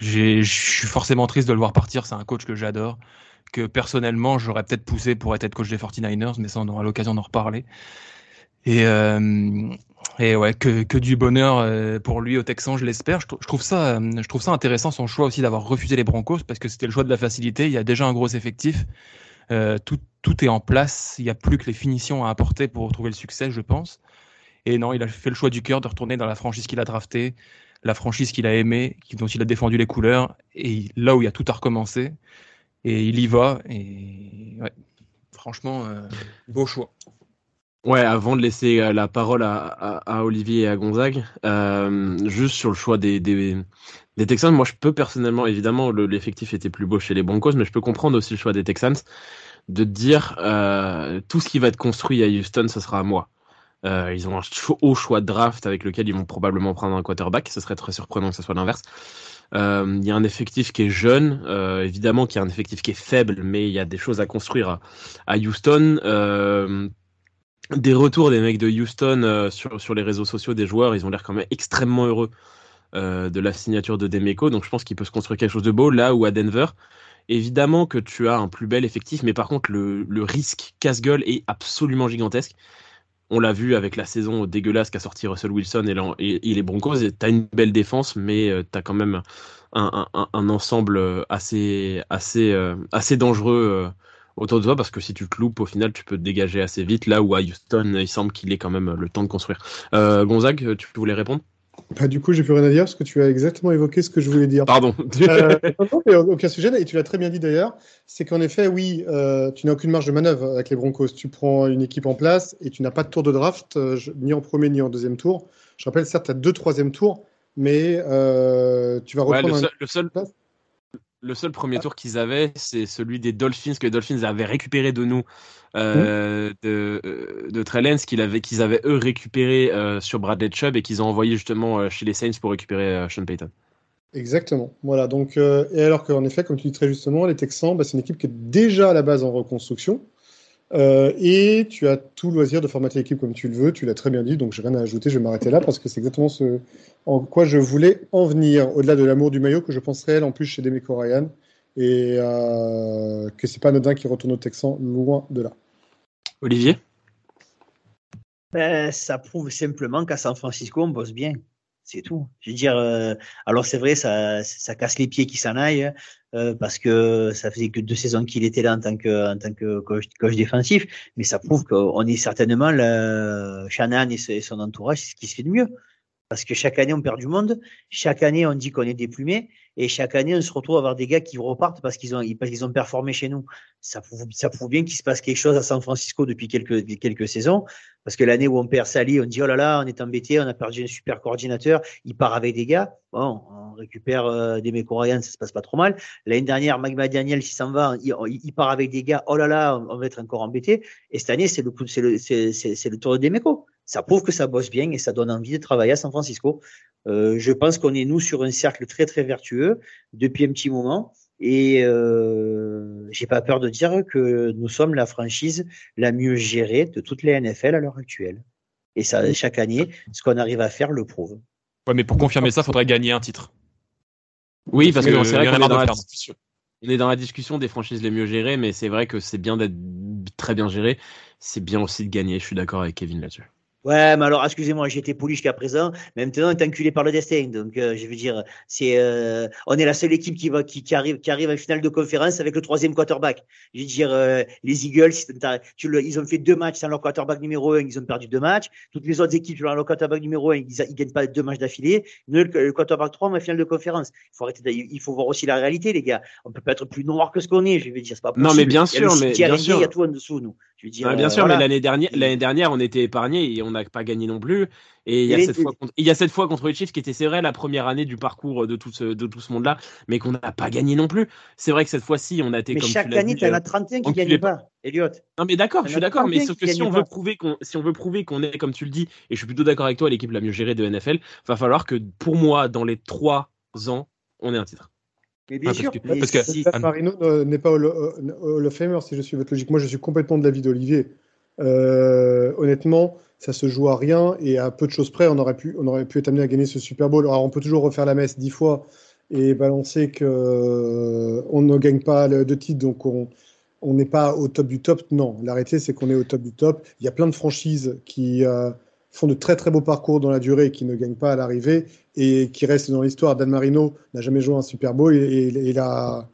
je suis forcément triste de le voir partir. C'est un coach que j'adore, que personnellement j'aurais peut-être poussé pour être coach des 49ers, mais ça on aura l'occasion d'en reparler. Et, euh, et ouais, que, que du bonheur euh, pour lui au Texan, je l'espère. Je, trouve ça, je trouve ça intéressant son choix aussi d'avoir refusé les Broncos parce que c'était le choix de la facilité. Il y a déjà un gros effectif. Euh, tout, tout est en place. Il n'y a plus que les finitions à apporter pour retrouver le succès, je pense. Et non, il a fait le choix du cœur de retourner dans la franchise qu'il a draftée, la franchise qu'il a aimée, dont il a défendu les couleurs, et là où il y a tout à recommencer. Et il y va. Et ouais, franchement, euh, beau choix. Ouais, avant de laisser euh, la parole à, à, Olivier et à Gonzague, euh, juste sur le choix des, des, des, Texans, moi je peux personnellement, évidemment, l'effectif était plus beau chez les Broncos, mais je peux comprendre aussi le choix des Texans de dire euh, tout ce qui va être construit à Houston, ce sera à moi. Euh, ils ont un haut choix de draft avec lequel ils vont probablement prendre un quarterback. Ce serait très surprenant que ce soit l'inverse. Euh, il y a un effectif qui est jeune, euh, évidemment qu'il y a un effectif qui est faible, mais il y a des choses à construire à, Houston. Euh, des retours des mecs de Houston sur, sur les réseaux sociaux des joueurs, ils ont l'air quand même extrêmement heureux de la signature de Demeco. Donc je pense qu'il peut se construire quelque chose de beau là ou à Denver. Évidemment que tu as un plus bel effectif, mais par contre, le, risque casse-gueule est absolument gigantesque. On l'a vu avec la saison dégueulasse qu'a sorti Russell Wilson et, les Broncos. Tu as une belle défense, mais euh, tu as quand même un, ensemble euh, euh, assez dangereux autour de toi parce que si tu te loupes, au final, tu peux te dégager assez vite. Là où à Houston, il semble qu'il ait quand même le temps de construire. Gonzague, tu voulais répondre? Bah, du coup, j'ai plus rien à dire parce que tu as exactement évoqué ce que je voulais dire. Pardon. euh, aucun sujet, et tu l'as très bien dit d'ailleurs, c'est qu'en effet, oui, euh, tu n'as aucune marge de manœuvre avec les Broncos. Tu prends une équipe en place et tu n'as pas de tour de draft, euh, ni en premier ni en deuxième tour. Je rappelle, certes, tu as deux troisième tours, mais euh, tu vas reprendre ouais, le seul, le seul, le seul premier tour qu'ils avaient, c'est celui des Dolphins que les Dolphins avaient récupéré de nous euh, de, euh, de Trellens qu'ils avaient, qu'ils avaient eux récupéré euh, sur Bradley Chubb et qu'ils ont envoyé justement chez les Saints pour récupérer Sean Payton. Exactement. Voilà. Donc, et alors qu'en effet, comme tu dis très justement, les Texans, bah, c'est une équipe qui est déjà à la base en reconstruction. Et tu as tout loisir de formater l'équipe comme tu le veux, tu l'as très bien dit, donc j'ai rien à ajouter, je vais m'arrêter là parce que c'est exactement ce en quoi je voulais en venir, au-delà de l'amour du maillot que je pense réel en plus chez Demeco Ryan, et euh, que c'est pas anodin qui retourne au Texan, loin de là. Olivier? Ben, Ça prouve simplement qu'à San Francisco, on bosse bien. C'est tout. Je veux dire, euh, alors c'est vrai, ça, ça casse les pieds qui s'en aille, euh, parce que ça faisait que deux saisons qu'il était là en tant que, en tant que coach, défensif, mais ça prouve qu'on est certainement, le, Shannon et, son entourage, c'est ce qui se fait de mieux. Parce que chaque année, on perd du monde. Chaque année, on dit qu'on est déplumé. Et chaque année, on se retrouve à avoir des gars qui repartent parce qu'ils ont, parce qu'ils ont performé chez nous. Ça prouve, ça prouve bien qu'il se passe quelque chose à San Francisco depuis quelques, quelques saisons. Parce que l'année où on perd Sally, on dit, oh là là, on est embêté, on a perdu un super coordinateur. Il part avec des gars. Bon, on récupère euh, des Ryan, ça se passe pas trop mal. L'année dernière, Magma Daniel, s'il s'en va, il, part avec des gars. Oh là là, on, va être encore embêté. Et cette année, c'est le coup, le, c'est, le tour des Meco ça prouve que ça bosse bien et ça donne envie de travailler à San Francisco. Euh, je pense qu'on est nous sur un cercle très très vertueux depuis un petit moment et euh, j'ai pas peur de dire que nous sommes la franchise la mieux gérée de toutes les NFL à l'heure actuelle. Et ça, chaque année, ce qu'on arrive à faire le prouve. Ouais, mais pour confirmer ça, il faudrait gagner un titre. Oui, parce, que, c'est vrai qu'on est est dans la discussion des franchises les mieux gérées, mais c'est vrai que c'est bien d'être très bien géré. C'est bien aussi de gagner. Je suis d'accord avec Kevin là-dessus. Ouais, mais alors, excusez-moi, j'ai été poli jusqu'à présent. Mais maintenant, on est enculé par le destin. Donc, euh, je veux dire, c'est, euh, on est la seule équipe qui va, qui, qui arrive, qui arrive à une finale de conférence avec le troisième quarterback. Je veux dire, euh, les Eagles, tu le, ils ont fait deux matchs sans leur quarterback numéro un, ils ont perdu deux matchs. Toutes les autres équipes, ont leur quarterback numéro un, ils, ils gagnent pas deux matchs d'affilée. Nous, le, quarterback 3, on va finale de conférence. Il faut arrêter, il faut voir aussi la réalité, les gars. On peut pas être plus noir que ce qu'on est. Je veux dire, c'est pas possible. Non, mais bien sûr, mais bien sûr. Il y a tout en dessous, nous. Je veux dire, bien sûr, mais l'année dernière, l'année dernière, on était épargné et on n'a pas gagné non plus. Et il y, a cette fois contre, il y a cette fois contre les Chiefs qui était, c'est vrai, la première année du parcours de tout ce, de tout ce monde-là, mais qu'on n'a pas gagné non plus. C'est vrai que cette fois-ci, on a été mais comme chaque année, tu en as 31 qui ne gagnent pas, Elliot. Non, mais d'accord, je suis d'accord, mais sauf que si on, veut prouver qu'on, si on veut prouver qu'on est, comme tu le dis, et je suis plutôt d'accord avec toi, l'équipe la mieux gérée de NFL, va falloir que pour moi, dans les trois ans, on ait un titre. Mais bien sûr, parce que, si... Marino n'est pas Hall of Famer, si je suis votre logique. Moi, je suis complètement de l'avis d'Olivier. Euh, honnêtement, ça se joue à rien et à peu de choses près, on aurait pu, on aurait pu être amené à gagner ce Super Bowl. Alors, on peut toujours refaire la messe dix fois et balancer que euh, on ne gagne pas de titre, donc on on n'est pas au top du top. Non, l'arrêté, c'est qu'on est au top du top. Il y a plein de franchises qui euh, font de très très beaux parcours dans la durée et qui ne gagnent pas à l'arrivée et qui restent dans l'histoire. Dan Marino n'a jamais joué un Super Bowl et, il a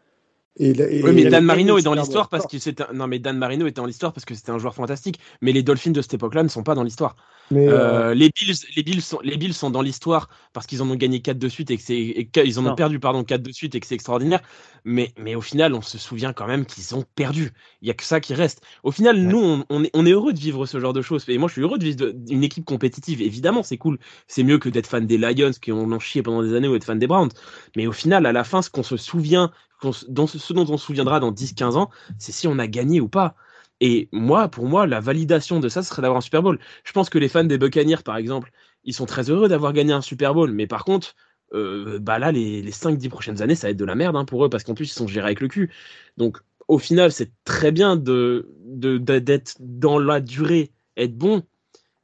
oui, mais Dan Marino est dans l'histoire parce que c'est non mais Dan Marino était dans l'histoire parce que c'était un joueur fantastique. Mais les Dolphins de cette époque-là ne sont pas dans l'histoire. Euh, euh, les Bills, les Bills sont, les Bills sont dans l'histoire parce qu'ils en ont gagné 4 de suite et que c'est, ils en ont perdu pardon 4 de suite et que c'est extraordinaire. Mais, mais au final, on se souvient quand même qu'ils ont perdu. Il y a que ça qui reste. Au final, nous, on, est, on est heureux de vivre ce genre de choses. Et moi, je suis heureux de vivre une équipe compétitive. Évidemment, c'est cool. C'est mieux que d'être fan des Lions qui ont, ont chié pendant des années ou d'être fan des Browns. Mais au final, à la fin, ce qu'on se souvient, ce dont on se souviendra dans 10-15 ans, c'est si on a gagné ou pas. Et moi, pour moi, la validation de ça, ce serait d'avoir un Super Bowl. Je pense que les fans des Buccaneers, par exemple, ils sont très heureux d'avoir gagné un Super Bowl. Mais par contre, euh, bah là, les, les 5-10 prochaines années, ça va être de la merde hein, pour eux, parce qu'en plus, ils sont gérés avec le cul. Donc, au final, c'est très bien de, d'être dans la durée, être bon.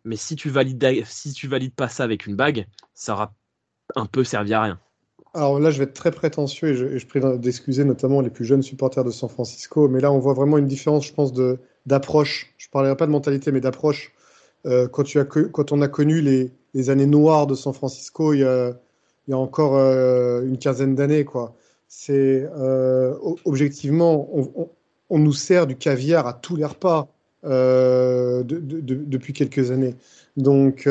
Mais si tu valides, si tu valides pas ça avec une bague, ça aura un peu servi à rien. Alors là, je vais être très prétentieux et je, je prie d'excuser notamment les plus jeunes supporters de San Francisco, mais là, on voit vraiment une différence, je pense, d'approche. Je ne parlerai pas de mentalité, mais d'approche. Euh, quand, quand on a connu les, les, années noires de San Francisco il y a, il y a encore euh, une quinzaine d'années, quoi. C'est euh, objectivement, on, on, nous sert du caviar à tous les repas de, de, depuis quelques années. Donc,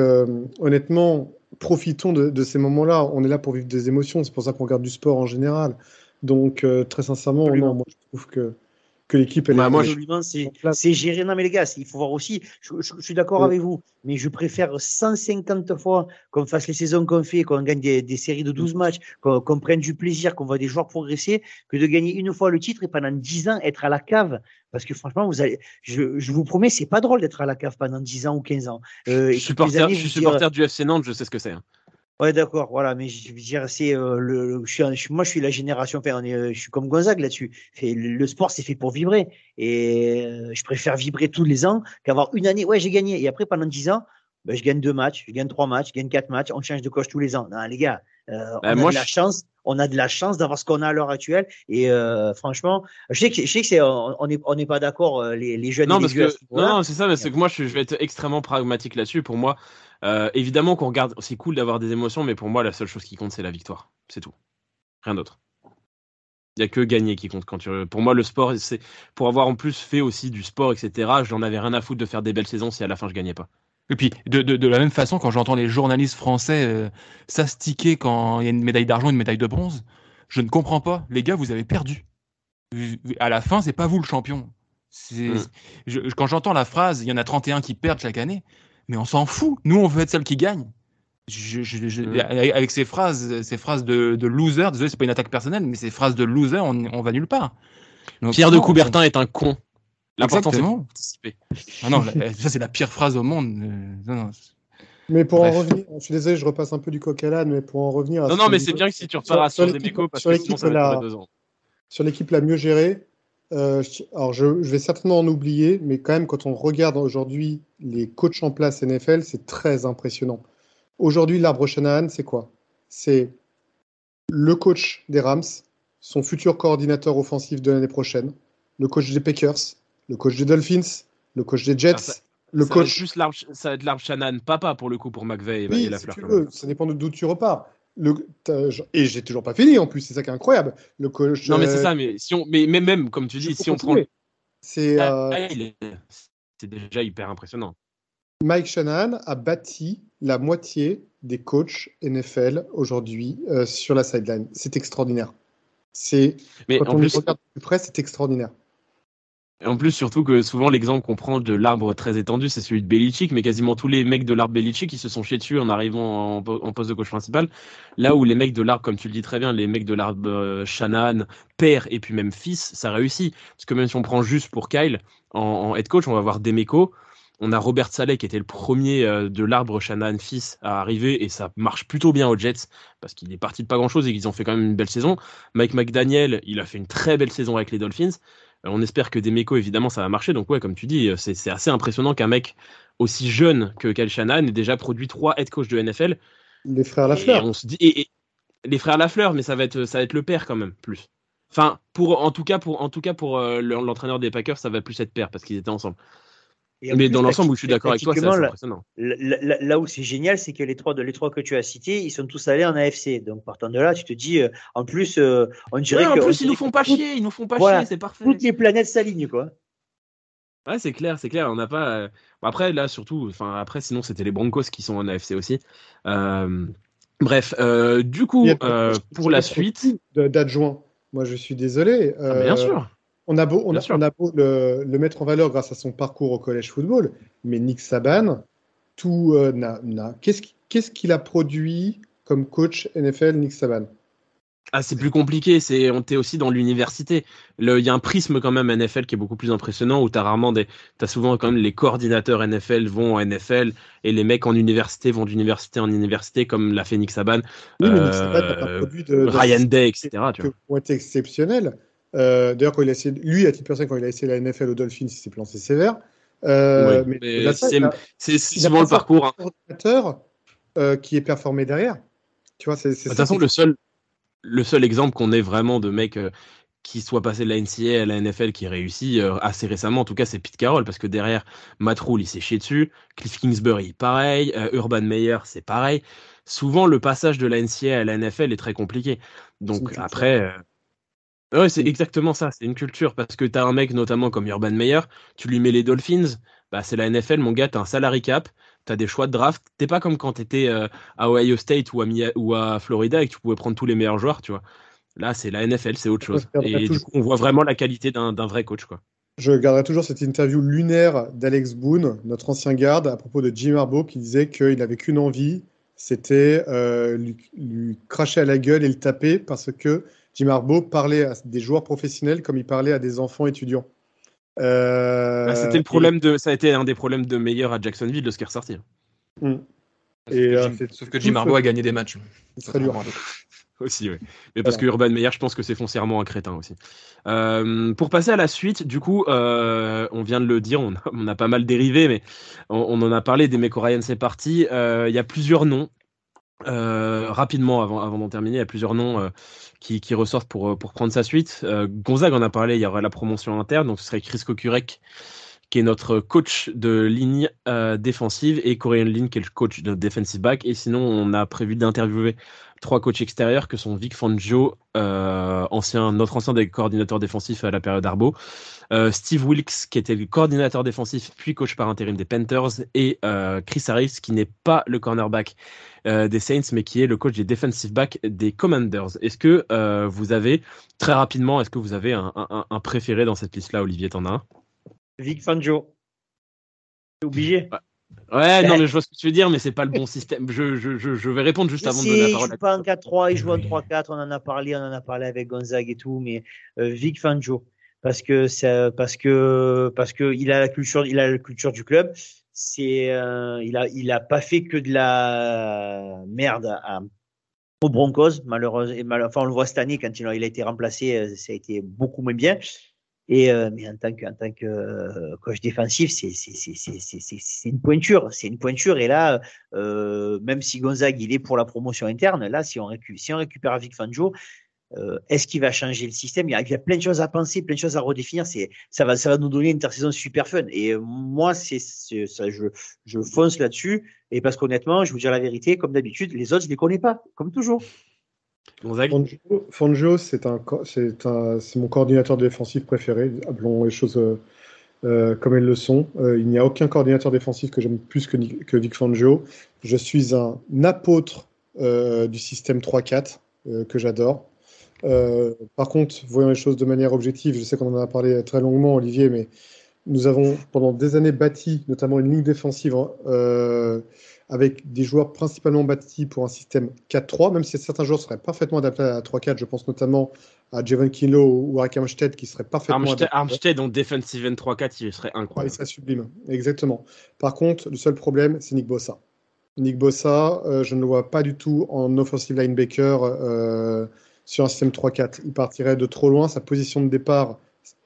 honnêtement, profitons de, ces moments-là. On est là pour vivre des émotions. C'est pour ça qu'on regarde du sport en général. Donc, euh, très sincèrement, non, moi, je trouve que, que l'équipe, elle bah, moi, c'est géré. Non, mais les gars, il faut voir aussi. Je, suis d'accord avec vous, mais je préfère 150 fois qu'on fasse les saisons qu'on fait, qu'on gagne des, séries de 12 matchs, qu'on prenne du plaisir, qu'on voit des joueurs progresser, que de gagner une fois le titre et pendant 10 ans être à la cave. Parce que franchement, vous allez, je, je vous promets, c'est pas drôle d'être à la cave pendant 10 ans ou 15 ans. Euh, je suis supporter, je suis supporter du FC Nantes, je sais ce que c'est. Hein. Ouais, d'accord, voilà, mais je veux dire, c'est euh, le, je suis, moi, je suis la génération, enfin, on est, euh, je suis comme Gonzague là-dessus. Le sport, c'est fait pour vibrer, et je préfère vibrer tous les ans qu'avoir une année. Ouais, j'ai gagné, et après pendant 10 ans, ben, je gagne deux matchs, je gagne trois matchs, je gagne quatre matchs, on change de coach tous les ans. Non, les gars, euh, on, ben, a de la chance, on a de la chance d'avoir ce qu'on a à l'heure actuelle. Et euh, franchement, je sais que, je sais que c'est, on n'est on est pas d'accord, euh, les, les, jeunes non, et les parce que, Non, c'est ça, mais c'est que moi, je, vais être extrêmement pragmatique là-dessus. Pour moi, évidemment qu'on regarde, c'est cool d'avoir des émotions, mais pour moi, la seule chose qui compte, c'est la victoire. C'est tout. Rien d'autre. Il n'y a que gagner qui compte quand tu. Pour moi, le sport, c'est pour avoir en plus fait aussi du sport, etc. J'en avais rien à foutre de faire des belles saisons si à la fin je gagnais pas. Et puis, de, de, de, la même façon, quand j'entends les journalistes français euh, s'astiquer quand il y a une médaille d'argent, une médaille de bronze, je ne comprends pas. Les gars, vous avez perdu. À la fin, c'est pas vous le champion. Mm. Je, quand j'entends la phrase, il y en a 31 qui perdent chaque année, mais on s'en fout. Nous, on veut être celle qui gagne. Je. Avec ces phrases, ces phrases de, de loser, désolé, c'est pas une attaque personnelle, mais ces phrases de loser, on, on va nulle part. Donc, Pierre de Coubertin est un con. L'important, c'est ah non, ça, c'est la pire phrase au monde. Euh, non, non. Mais pour en revenir, je suis désolé, je repasse un peu du coq à l'âne, mais pour en revenir à. Non, non, mais c'est bien que si tu repars sur, sur l'équipe parce que sinon, ça va deux ans. Sur l'équipe la mieux gérée, euh, alors je, vais certainement en oublier, mais quand même, quand on regarde aujourd'hui les coachs en place NFL, c'est très impressionnant. Aujourd'hui, l'arbre Shanahan, c'est quoi? C'est le coach des Rams, son futur coordinateur offensif de l'année prochaine, le coach des Packers, le coach des Dolphins, le coach des Jets, ah, le ça coach. Va ça va être l'arbre Shanahan papa pour le coup pour McVeigh et, la fleur. ça dépend d'où tu repars. Le, et j'ai toujours pas fini en plus, c'est ça qui est incroyable. Le coach. Non, mais c'est euh, ça, mais, si on, mais, même comme tu dis, si on prend. C'est ah, euh, c'est déjà hyper impressionnant. Mike Shanahan a bâti la moitié des coachs NFL aujourd'hui euh, sur la sideline. C'est extraordinaire. C'est quand on plus... regarde plus près, c'est extraordinaire. En plus, surtout que souvent, l'exemple qu'on prend de l'arbre très étendu, c'est celui de Belichick, mais quasiment tous les mecs de l'arbre Belichick, ils se sont chiés dessus en arrivant en, poste de coach principal. Là où les mecs de l'arbre, comme tu le dis très bien, les mecs de l'arbre euh, père et puis même fils, ça réussit. Parce que même si on prend juste pour Kyle, en, head coach, on va voir Demeco. On a Robert Saleh qui était le premier euh, de l'arbre Shannon fils à arriver et ça marche plutôt bien aux Jets parce qu'il est parti de pas grand chose et qu'ils ont fait quand même une belle saison. Mike McDaniel, il a fait une très belle saison avec les Dolphins. Euh, on espère que Demeco, évidemment, ça va marcher. Donc, ouais, comme tu dis, c'est assez impressionnant qu'un mec aussi jeune que Kyle Shanahan ait déjà produit trois head coach de NFL. Les frères Lafleur. Et on se dit, et, les frères Lafleur, mais ça va être, ça va être le père quand même, plus. Enfin, pour, en tout cas, pour, en tout cas, pour euh, l'entraîneur des Packers, ça va plus être père parce qu'ils étaient ensemble mais dans l'ensemble, je suis d'accord avec toi, c'est impressionnant. Là, où c'est génial, c'est que les trois, les trois que tu as cités, ils sont tous allés en AFC. Donc, partant de là, tu te dis, euh, en plus, euh, on dirait que. En plus, ils nous font pas chier, ils nous font pas chier, c'est parfait. Toutes les planètes s'alignent, quoi. Ouais, c'est clair, c'est clair. On n'a pas. Euh, après, là, surtout, enfin, après, sinon, c'était les Broncos qui sont en AFC aussi. Bref, du coup, pour la suite. D'adjoint. Moi, je suis désolé. Ah, bien sûr. On a beau, on le, mettre en valeur grâce à son parcours au collège football, mais Nick Saban, tout euh, Qu'est-ce qu'il a produit comme coach NFL, Nick Saban? Ah, c'est plus compliqué, c'est on est aussi dans l'université. Il y a un prisme quand même NFL qui est beaucoup plus impressionnant où tu as rarement des as souvent quand même les coordinateurs NFL vont en NFL et les mecs en université vont d'université en université comme l'a fait Nick Saban. Oui, mais Nick Saban a euh, produit de, Ryan Day, etc. Tu vois. exceptionnel. Euh, d'ailleurs, quand il a essayé, lui, à titre personnel, quand il a essayé la NFL aux Dolphins, il s'est sévère. Euh, mais, c'est souvent le parcours. Un coordinateur euh, qui est performé derrière. Tu vois, c'est. De toute façon, le seul, le seul exemple qu'on ait vraiment de mec qui soit passé de la NCA à la NFL qui réussit assez récemment, en tout cas, c'est Pete Carroll, parce que derrière, Matt Rule, il s'est chié dessus. Cliff Kingsbury, pareil. Urban Meyer, c'est pareil. Souvent, le passage de la NCA à la NFL est très compliqué. Donc après. Ouais, c'est exactement ça, c'est une culture. Parce que tu as un mec, notamment comme Urban Meyer, tu lui mets les Dolphins, bah, c'est la NFL, mon gars, tu as un salary cap, tu as des choix de draft. T'es pas comme quand tu étais euh, à Ohio State ou à, ou à Florida et que tu pouvais prendre tous les meilleurs joueurs, tu vois. Là, c'est la NFL, c'est autre chose. Et du coup, on voit vraiment la qualité d'un vrai coach, quoi. Je garderai toujours cette interview lunaire d'Alex Boone, notre ancien garde, à propos de Jim Harbaugh, qui disait qu'il n'avait qu'une envie, c'était euh, lui, lui, cracher à la gueule et le taper parce que Jim Harbaugh parlait à des joueurs professionnels comme il parlait à des enfants étudiants. Euh, ah, c'était le problème de, ça a été un des problèmes de meilleur à Jacksonville de ce qui est ressorti. Mm. Et, euh, sauf que Jim Harbaugh a gagné des matchs. C'est très dur. aussi, oui. Mais parce que Urban Meyer, je pense que c'est foncièrement un crétin aussi. Euh, pour passer à la suite, du coup, on vient de le dire, on a, pas mal dérivé, mais on, en a parlé des mecs Ryan, c'est parti. Il y a plusieurs noms. Rapidement, avant, d'en terminer, il y a plusieurs noms qui, ressortent pour, pour prendre sa suite. Euh, Gonzague en a parlé, il y aura la promotion interne, donc ce serait Chris Kokurek qui est notre coach de ligne euh, défensive, et Corian Lynn, qui est le coach de defensive back. Et sinon, on a prévu d'interviewer trois coachs extérieurs que sont Vic Fangio, euh, notre ancien des coordinateurs défensifs à la période Arbo, euh, Steve Wilkes, qui était le coordinateur défensif puis coach par intérim des Panthers, et euh, Chris Harris, qui n'est pas le cornerback euh, des Saints, mais qui est le coach des defensive back des Commanders. Est-ce que euh, vous avez, très rapidement, est-ce que vous avez un, un, un préféré dans cette liste-là, Olivier, t'en as un? Vic Fangio. C'est obligé. Ouais, non, mais je vois ce que tu veux dire, mais c'est pas le bon système. Je, je, je, je vais répondre juste avant de donner la parole. Il joue pas en 4-3, il joue en 3-4. On en a parlé, on en a parlé avec Gonzague et tout, mais euh, Vic Fangio, parce que c'est parce que parce que il a la culture, il a la culture du club. C'est, euh, il a il a pas fait que de la merde à, aux Broncos, malheureusement. Enfin, on le voit cette année quand il a, été remplacé, euh, ça a été beaucoup moins bien. Et euh, mais en tant que, en tant que euh, coach défensif, c'est c'est une pointure, c'est une pointure. Et là, euh, même si Gonzague il est pour la promotion interne, là, si on récupère, si on récupère Vic Fangio, euh, est-ce qu'il va changer le système? Il y, a, il y, a, plein de choses à penser, plein de choses à redéfinir. C'est ça va ça va nous donner une intersaison super fun. Et moi, c'est ça, je je fonce là-dessus. Et parce qu'honnêtement, je vous dire la vérité, comme d'habitude, les autres je les connais pas, comme toujours. Fangio, Fangio c'est un, c'est un, c'est mon coordinateur défensif préféré. Appelons les choses euh, euh, comme elles le sont. Euh, il n'y a aucun coordinateur défensif que j'aime plus que, que Vic Fangio. Je suis un apôtre euh, du système 3-4 euh, que j'adore. Par contre, voyons les choses de manière objective. Je sais qu'on en a parlé très longuement, Olivier, mais nous avons pendant des années bâti notamment une ligne défensive avec des joueurs principalement bâtis pour un système 4-3, même si certains joueurs seraient parfaitement adaptés à 3-4. Je pense notamment à Jevon Kinlo ou à Armstead qui seraient parfaitement adaptés. Armstead en defensive end 3-4, il serait incroyable. il serait sublime, exactement. Par contre, le seul problème, c'est Nick Bossa. Nick Bossa, euh, je ne le vois pas du tout en offensive linebacker euh, sur un système 3-4. Il partirait de trop loin. Sa position de départ,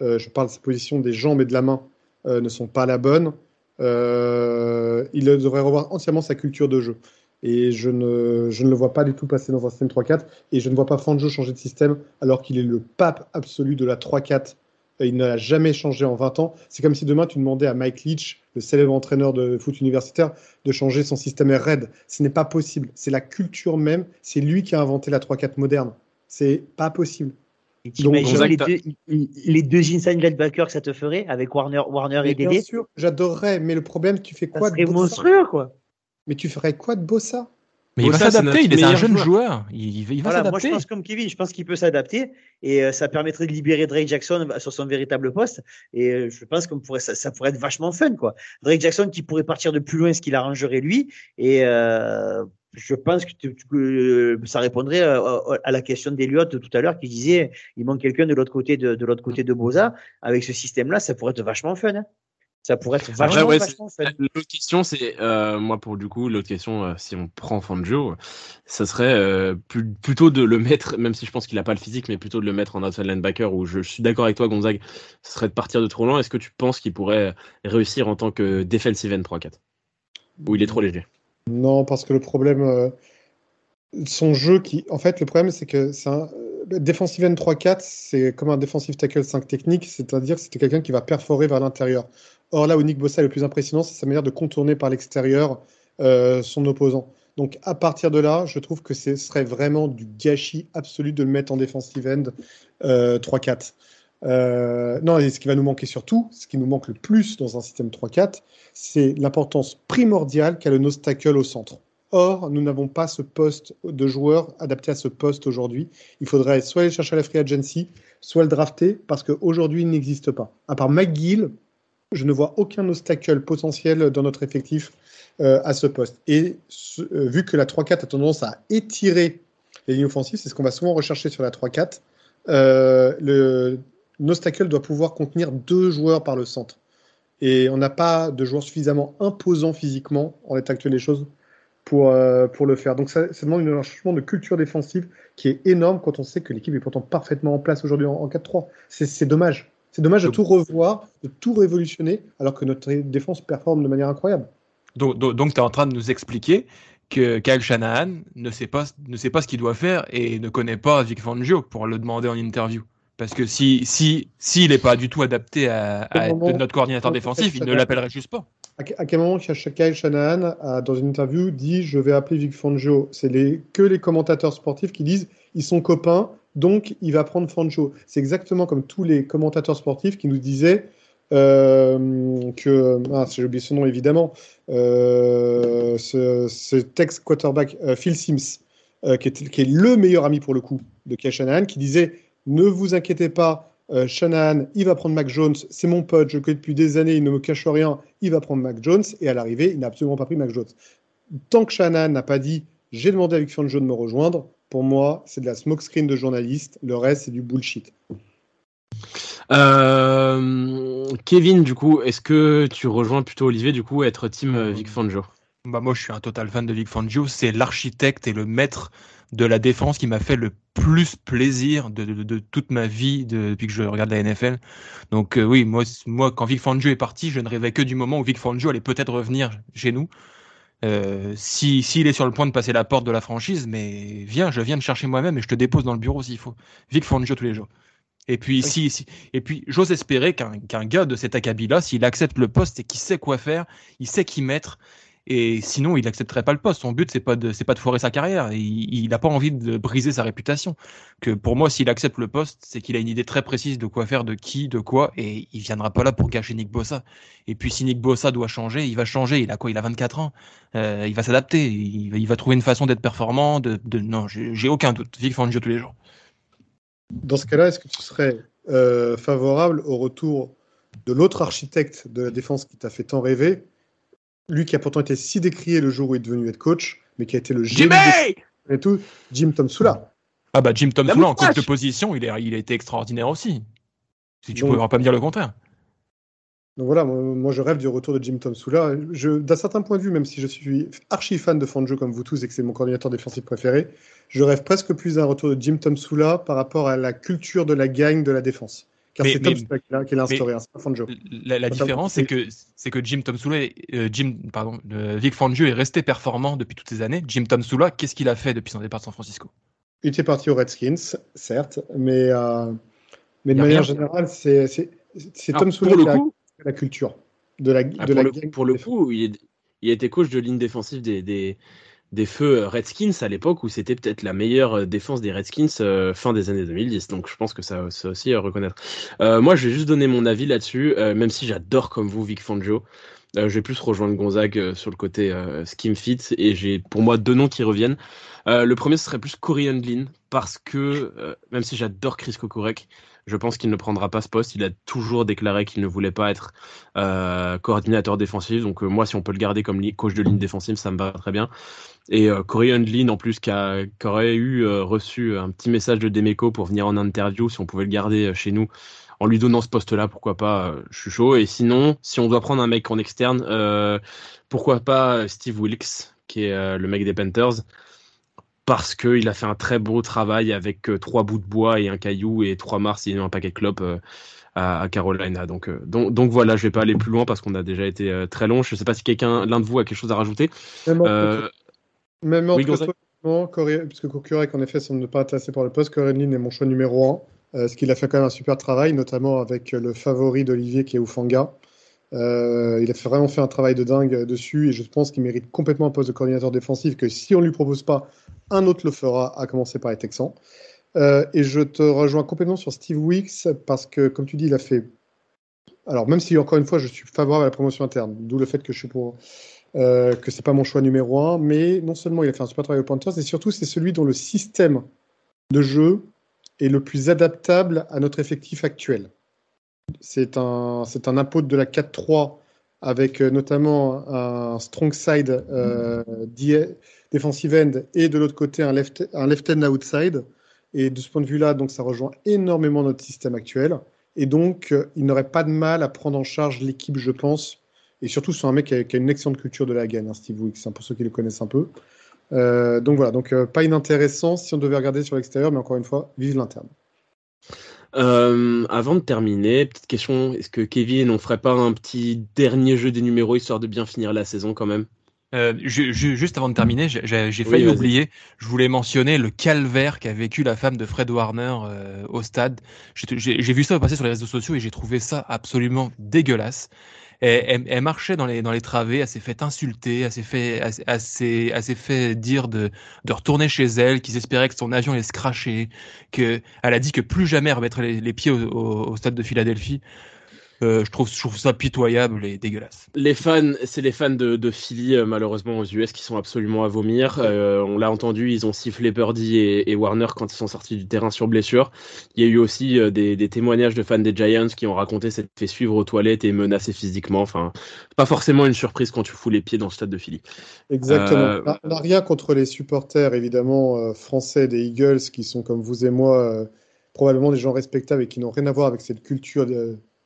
euh, je parle de sa position des jambes et de la main, euh, ne sont pas la bonne. Euh, il devrait revoir entièrement sa culture de jeu. Et je ne, le vois pas du tout passer dans un système 3-4. Et je ne vois pas Fangio changer de système alors qu'il est le pape absolu de la 3-4. Il ne l'a jamais changé en 20 ans. C'est comme si demain tu demandais à Mike Leach, le célèbre entraîneur de foot universitaire, de changer son système Raid. Ce n'est pas possible. C'est la culture même. C'est lui qui a inventé la 3-4 moderne. C'est pas possible. Donc, les, deux, les deux inside linebackers que ça te ferait avec Warner, Warner et Dédé Bien sûr, j'adorerais, mais le problème, tu fais quoi ça de monstrueux, quoi. Mais tu ferais quoi de Bossa mais il va s'adapter, il est un jeune joueur. Il, il va voilà, s'adapter. Moi, je pense comme Kevin, je pense qu'il peut s'adapter et euh, ça permettrait de libérer Drake Jackson sur son véritable poste. Et euh, je pense que pourrait, ça, ça, pourrait être vachement fun, quoi. Drake Jackson qui pourrait partir de plus loin, ce qu'il arrangerait lui. Et euh, je pense que, tu, que, ça répondrait à, à la question d'Eliott tout à l'heure qui disait il manque quelqu'un de l'autre côté de, de l'autre côté de Boza. Avec ce système-là, ça pourrait être vachement fun. Hein. Ça pourrait être vachement, Après, ouais, vachement fun. L'autre question, c'est euh, moi pour du coup l'autre question, euh, si on prend Fangio, ça serait euh, plus, plutôt de le mettre, même si je pense qu'il a pas le physique, mais plutôt de le mettre en outside linebacker. Où je, je suis d'accord avec toi, Gonzague, ce serait de partir de trop loin. Est-ce que tu penses qu'il pourrait réussir en tant que defensive end 3-4 ou il est trop léger? Non, parce que le problème, euh, son jeu qui, en fait, le problème c'est que c'est un defensive end 3-4, c'est comme un defensive tackle 5 technique, c'est-à-dire c'était quelqu'un qui va perforer vers l'intérieur. Or là où Nick Bossa est le plus impressionnant, c'est sa manière de contourner par l'extérieur euh, son opposant. Donc à partir de là, je trouve que ce serait vraiment du gâchis absolu de le mettre en defensive end euh, 3-4. Euh, non, ce qui va nous manquer surtout, ce qui nous manque le plus dans un système 3-4, c'est l'importance primordiale qu'a le nose tackle au centre. Or, nous n'avons pas ce poste de joueur adapté à ce poste aujourd'hui. Il faudrait soit aller chercher à la free agency, soit le drafter, parce qu'aujourd'hui, il n'existe pas. À part McGill, je ne vois aucun obstacle potentiel dans notre effectif euh, à ce poste. Et euh, vu que la 3-4 a tendance à étirer les lignes offensives, c'est ce qu'on va souvent rechercher sur la 3-4, euh, le obstacle doit pouvoir contenir deux joueurs par le centre. Et on n'a pas de joueurs suffisamment imposants physiquement, en l'état actuel des choses, pour, euh, pour le faire. Donc ça, ça demande un changement de culture défensive qui est énorme quand on sait que l'équipe est pourtant parfaitement en place aujourd'hui en, en 4-3. C'est dommage. C'est dommage de tout revoir, de tout révolutionner, alors que notre défense performe de manière incroyable. Donc, donc tu es en train de nous expliquer que Kyle Shanahan ne sait pas, ne sait pas ce qu'il doit faire et ne connaît pas Vic Fangio pour le demander en interview. Parce que si si s'il n'est pas du tout adapté à, à être notre coordinateur défensif, il ne l'appellerait juste pas. À quel moment Kyle Shanahan a, dans une interview, dit Je vais appeler Vic Fangio C'est les, que les commentateurs sportifs qui disent Ils sont copains, donc il va prendre Fangio. C'est exactement comme tous les commentateurs sportifs qui nous disaient euh, que. Ah, j'ai oublié son nom évidemment. Euh, ce, texte quarterback euh, Phil Sims, qui est, qui, est, le meilleur ami pour le coup de Kyle Shanahan, qui disait Ne vous inquiétez pas, euh, Shanahan, il va prendre Mac Jones, c'est mon pote, je le connais depuis des années, il ne me cache rien, il va prendre Mac Jones, et à l'arrivée, il n'a absolument pas pris Mac Jones. Tant que Shanahan n'a pas dit j'ai demandé à Vic Fangio de me rejoindre, pour moi, c'est de la smokescreen de journaliste, le reste, c'est du bullshit. Euh, Kevin, du coup, est-ce que tu rejoins plutôt Olivier, du coup, être team euh, Vic Fangio? Bah moi, je suis un total fan de Vic Fangio. C'est l'architecte et le maître de la défense qui m'a fait le plus plaisir de, de, toute ma vie depuis que je regarde la NFL. Donc euh, oui, moi, moi, quand Vic Fangio est parti, je ne rêvais que du moment où Vic Fangio allait peut-être revenir chez nous. Euh, si s'il est sur le point de passer la porte de la franchise, mais viens, je viens de chercher moi-même et je te dépose dans le bureau s'il faut. Vic Fangio tous les jours. Et puis, si, si, et puis, j'ose espérer qu'un qu'un gars de cet acabit-là, s'il accepte le poste et qu'il sait quoi faire, il sait qui mettre, et sinon, il n'accepterait pas le poste. Son but, c'est pas de, c'est pas de foirer sa carrière. Il n'a pas envie de briser sa réputation. Que pour moi, s'il accepte le poste, c'est qu'il a une idée très précise de quoi faire, de qui, de quoi, et il viendra pas là pour gâcher Nick Bossa. Et puis, si Nick Bossa doit changer, il va changer. Il a quoi? Il a 24 ans. Euh, il va s'adapter. Il, va trouver une façon d'être performant. De, de... non, j'ai aucun doute. Vic Fangio tous les jours. Dans ce cas-là, est-ce que tu serais euh, favorable au retour de l'autre architecte de la défense qui t'a fait tant rêver, lui qui a pourtant été si décrié le jour où il est devenu head coach, mais qui a été le génie et tout, Jim Tomsula. Ah bah Jim Tomsula en coach de position, il, il a été extraordinaire aussi. Si tu ne pourrais pas me dire le contraire. Donc voilà, moi, je rêve du retour de Jim Tomsula. D'un certain point de vue, même si je suis archi fan de Fangio comme vous tous et que c'est mon coordinateur défensif préféré, je rêve presque plus d'un retour de Jim Tomsula par rapport à la culture de la gagne de la défense. Car c'est Tom qui l'a instauré, hein, pas Fangio. La, différence, c'est que, c'est que Jim Tomsula, euh, Jim, pardon, Vic Fangio est resté performant depuis toutes ces années. Jim Tomsula, qu'est-ce qu'il a fait depuis son départ de San Francisco? Il était parti aux Redskins, certes, mais, euh, mais de manière générale, c'est Tomsula qui a la culture de la, ah, de pour la le, Pour le coup, il, il, a été coach de ligne défensive des, des des feux euh, Redskins à l'époque où c'était peut-être la meilleure euh, défense des Redskins euh, fin des années 2010. Donc je pense que ça, ça aussi à reconnaître. moi, je vais juste donner mon avis là-dessus, même si j'adore comme vous Vic Fangio. je vais plus rejoindre Gonzague sur le côté scheme fit et j'ai pour moi deux noms qui reviennent. le premier ce serait plus Corey Handlin parce que même si j'adore Chris Kokorek, je pense qu'il ne prendra pas ce poste. Il a toujours déclaré qu'il ne voulait pas être coordinateur défensif. Donc moi, si on peut le garder comme coach de ligne défensive, ça me va très bien. Et euh, Corey Hundlin, en plus, qui, aurait eu euh, reçu un petit message de Demeco pour venir en interview, si on pouvait le garder chez nous, en lui donnant ce poste-là, pourquoi pas, je suis chaud. Et sinon, si on doit prendre un mec en externe, pourquoi pas Steve Wilkes, qui est le mec des Panthers parce qu'il a fait un très beau travail avec euh, trois bouts de bois et un caillou et trois mars et un paquet de clopes euh, à, Carolina. Donc, euh, donc, donc, voilà, je vais pas aller plus loin parce qu'on a déjà été très long. Je ne sais pas si quelqu'un, l'un de vous, a quelque chose à rajouter. Même en, oui, puisque Kokurek, en effet, semble ne pas intéressé par le poste, Corinne est mon choix numéro un. ce qu'il a fait quand même un super travail, notamment avec le favori d'Olivier qui est Oufanga. Euh, il a vraiment fait un travail de dingue dessus et je pense qu'il mérite complètement un poste de coordinateur défensif que si on ne lui propose pas, un autre le fera, à commencer par les Texans. Euh, et je te rejoins complètement sur Steve Weeks parce que, comme tu dis, il a fait. Alors, même si encore une fois, je suis favorable à la promotion interne, d'où le fait que je suis pour. Euh, que c'est pas mon choix numéro un, mais non seulement il a fait un super travail au Panthers, et surtout c'est celui dont le système de jeu est le plus adaptable à notre effectif actuel. C'est un, c'est un apôtre de la 4-3 avec euh, notamment un strong side euh, defensive end et de l'autre côté un left, un left end outside. Et de ce point de vue-là, ça rejoint énormément notre système actuel. Et donc, euh, il n'aurait pas de mal à prendre en charge l'équipe, je pense. Et surtout, c'est un mec qui a, une excellente culture de la gagne, hein, Steve Wicks, pour ceux qui le connaissent un peu. donc voilà, donc pas inintéressant si on devait regarder sur l'extérieur, mais encore une fois, vive l'interne. Euh, avant de terminer, petite question, est-ce que Kevin, on ferait pas un petit dernier jeu des numéros histoire de bien finir la saison quand même? Euh, juste avant de terminer, j'ai failli oublier, je voulais mentionner le calvaire qu'a vécu la femme de Fred Warner euh, au stade. J'ai vu ça passer sur les réseaux sociaux et j'ai trouvé ça absolument dégueulasse. Elle, marchait dans les, dans les travées, elle s'est fait insulter, elle s'est fait, elle, fait dire de, de retourner chez elle, qu'ils espéraient que son avion allait se cracher, que, elle a dit que plus jamais elle remettrait les, pieds au, stade de Philadelphie. Euh, je, trouve, je trouve ça pitoyable et dégueulasse. Les fans, c'est les fans de, de Philly, euh, malheureusement, aux US, qui sont absolument à vomir. Euh, on l'a entendu, ils ont sifflé Birdie et, Warner quand ils sont sortis du terrain sur blessure. Il y a eu aussi des, des, témoignages de fans des Giants qui ont raconté s'être fait suivre aux toilettes et menacé physiquement. Enfin, pas forcément une surprise quand tu fous les pieds dans le stade de Philly. Exactement. On n'a rien contre les supporters, évidemment, français des Eagles, qui sont comme vous et moi, probablement des gens respectables et qui n'ont rien à voir avec cette culture.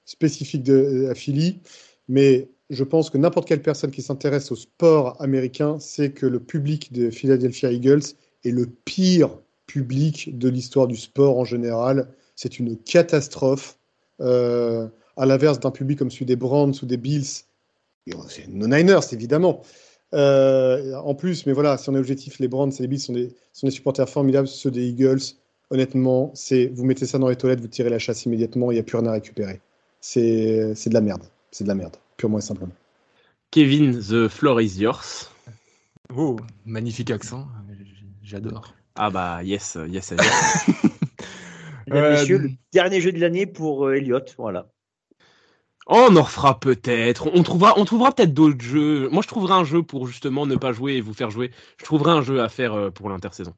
Spécifique de, à Philly, mais je pense que n'importe quelle personne qui s'intéresse au sport américain sait que le public de Philadelphia Eagles est le pire public de l'histoire du sport en général. C'est une catastrophe. Euh, à l'inverse d'un public comme celui des Browns ou des Bills, c'est nos Niners évidemment. Euh, en plus, mais voilà, si on est objectif, les Browns et les Bills sont des, sont des supporters formidables. Ceux des Eagles, honnêtement, c'est vous mettez ça dans les toilettes, vous tirez la chasse immédiatement, il n'y a plus rien à récupérer c'est de la merde. C'est de la merde, purement et simplement. Kevin, the floor is yours. Oh, magnifique accent, j'adore. Ah bah yes, yes, yes. Messieurs, le dernier jeu de l'année pour euh, Elliott, voilà. On en refera peut-être. On trouvera, on trouvera peut-être d'autres jeux. Moi, je trouverai un jeu pour justement ne pas jouer et vous faire jouer. Je trouverai un jeu à faire euh, pour l'intersaison.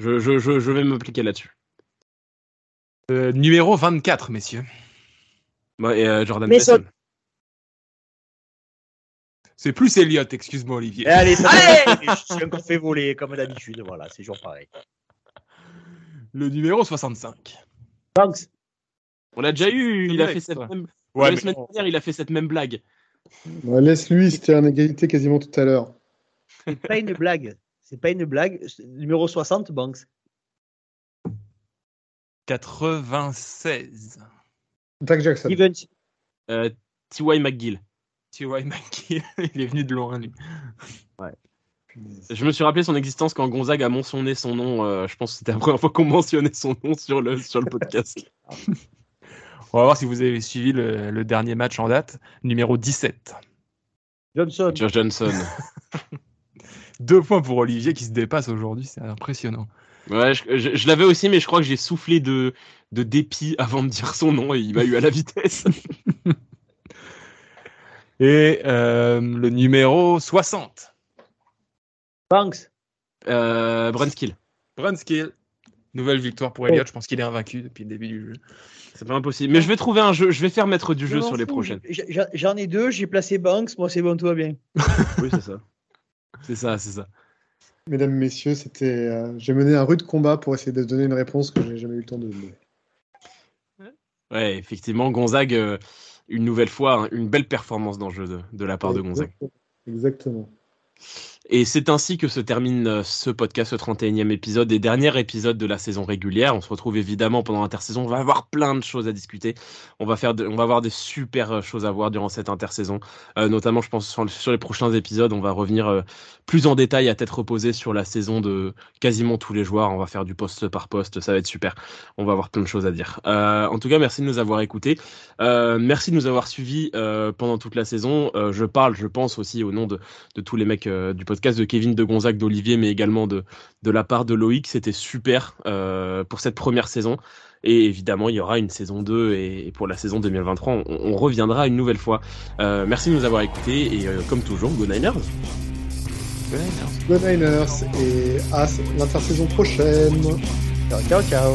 Je, je, je, je vais m'appliquer là-dessus. Euh, numéro 24, messieurs. Euh, Jordan Mason. C'est plus Elliott, excuse-moi Olivier. Eh, allez, allez je suis encore fait voler comme d'habitude. Voilà, c'est toujours pareil. Le numéro 65. Banks. On l'a déjà eu. Il a fait cette même. la semaine dernière, il a fait cette même blague. Laisse-lui, c'était en égalité quasiment tout à l'heure. C'est pas une blague. C'est pas une blague. Numéro 60, Banks. 96. Doug Jackson. Euh, T.Y. McGill. T.Y. McGill, il est venu de loin, lui. Ouais. Je me suis rappelé son existence quand Gonzague a mentionné son nom. Euh, je pense que c'était la première fois qu'on mentionnait son nom sur le, sur le podcast. On va voir si vous avez suivi le, dernier match en date, numéro 17. Johnson. Josh Johnson. Deux points pour Olivier qui se dépasse aujourd'hui, c'est impressionnant. Ouais, je, l'avais aussi, mais je crois que j'ai soufflé de, de dépit avant de dire son nom et il m'a eu à la vitesse. et euh, le numéro 60. Banks. Euh, Brunskill. Brunskill. Nouvelle victoire pour Elliott. Je pense qu'il est invaincu depuis le début du jeu. C'est pas impossible. Mais je vais trouver un jeu. Je vais faire mettre du jeu sur les prochaines. J'en ai deux. J'ai placé Banks. Moi, c'est bon, tout va bien. oui, c'est ça. C'est ça, c'est ça. Mesdames, Messieurs, c'était. Euh, j'ai mené un rude combat pour essayer de donner une réponse que j'ai jamais eu le temps de donner. Ouais, effectivement, Gonzague, euh, une nouvelle fois, hein, une belle performance dans le jeu de, la part de Gonzague. Exactement. Et c'est ainsi que se termine euh, ce podcast, ce 31e épisode et dernier épisode de la saison régulière. On se retrouve évidemment pendant l'intersaison. On va avoir plein de choses à discuter. On va faire, on va avoir des super euh, choses à voir durant cette intersaison. Euh, notamment, je pense sur, les prochains épisodes, on va revenir plus en détail à tête reposée sur la saison de quasiment tous les joueurs. On va faire du poste par poste. Ça va être super. On va avoir plein de choses à dire. en tout cas, merci de nous avoir écoutés. merci de nous avoir suivis pendant toute la saison. je parle, je pense aussi au nom de, de tous les mecs du podcast de Kevin de Gonzague, d'Olivier, mais également de, de la part de Loïc. C'était super euh, pour cette première saison. Et évidemment, il y aura une saison 2 et, pour la saison 2023, on, reviendra une nouvelle fois. Euh, merci de nous avoir écoutés et euh, comme toujours, Go Niners! Go Niners! et à l'intersaison prochaine. Ciao, ciao, ciao.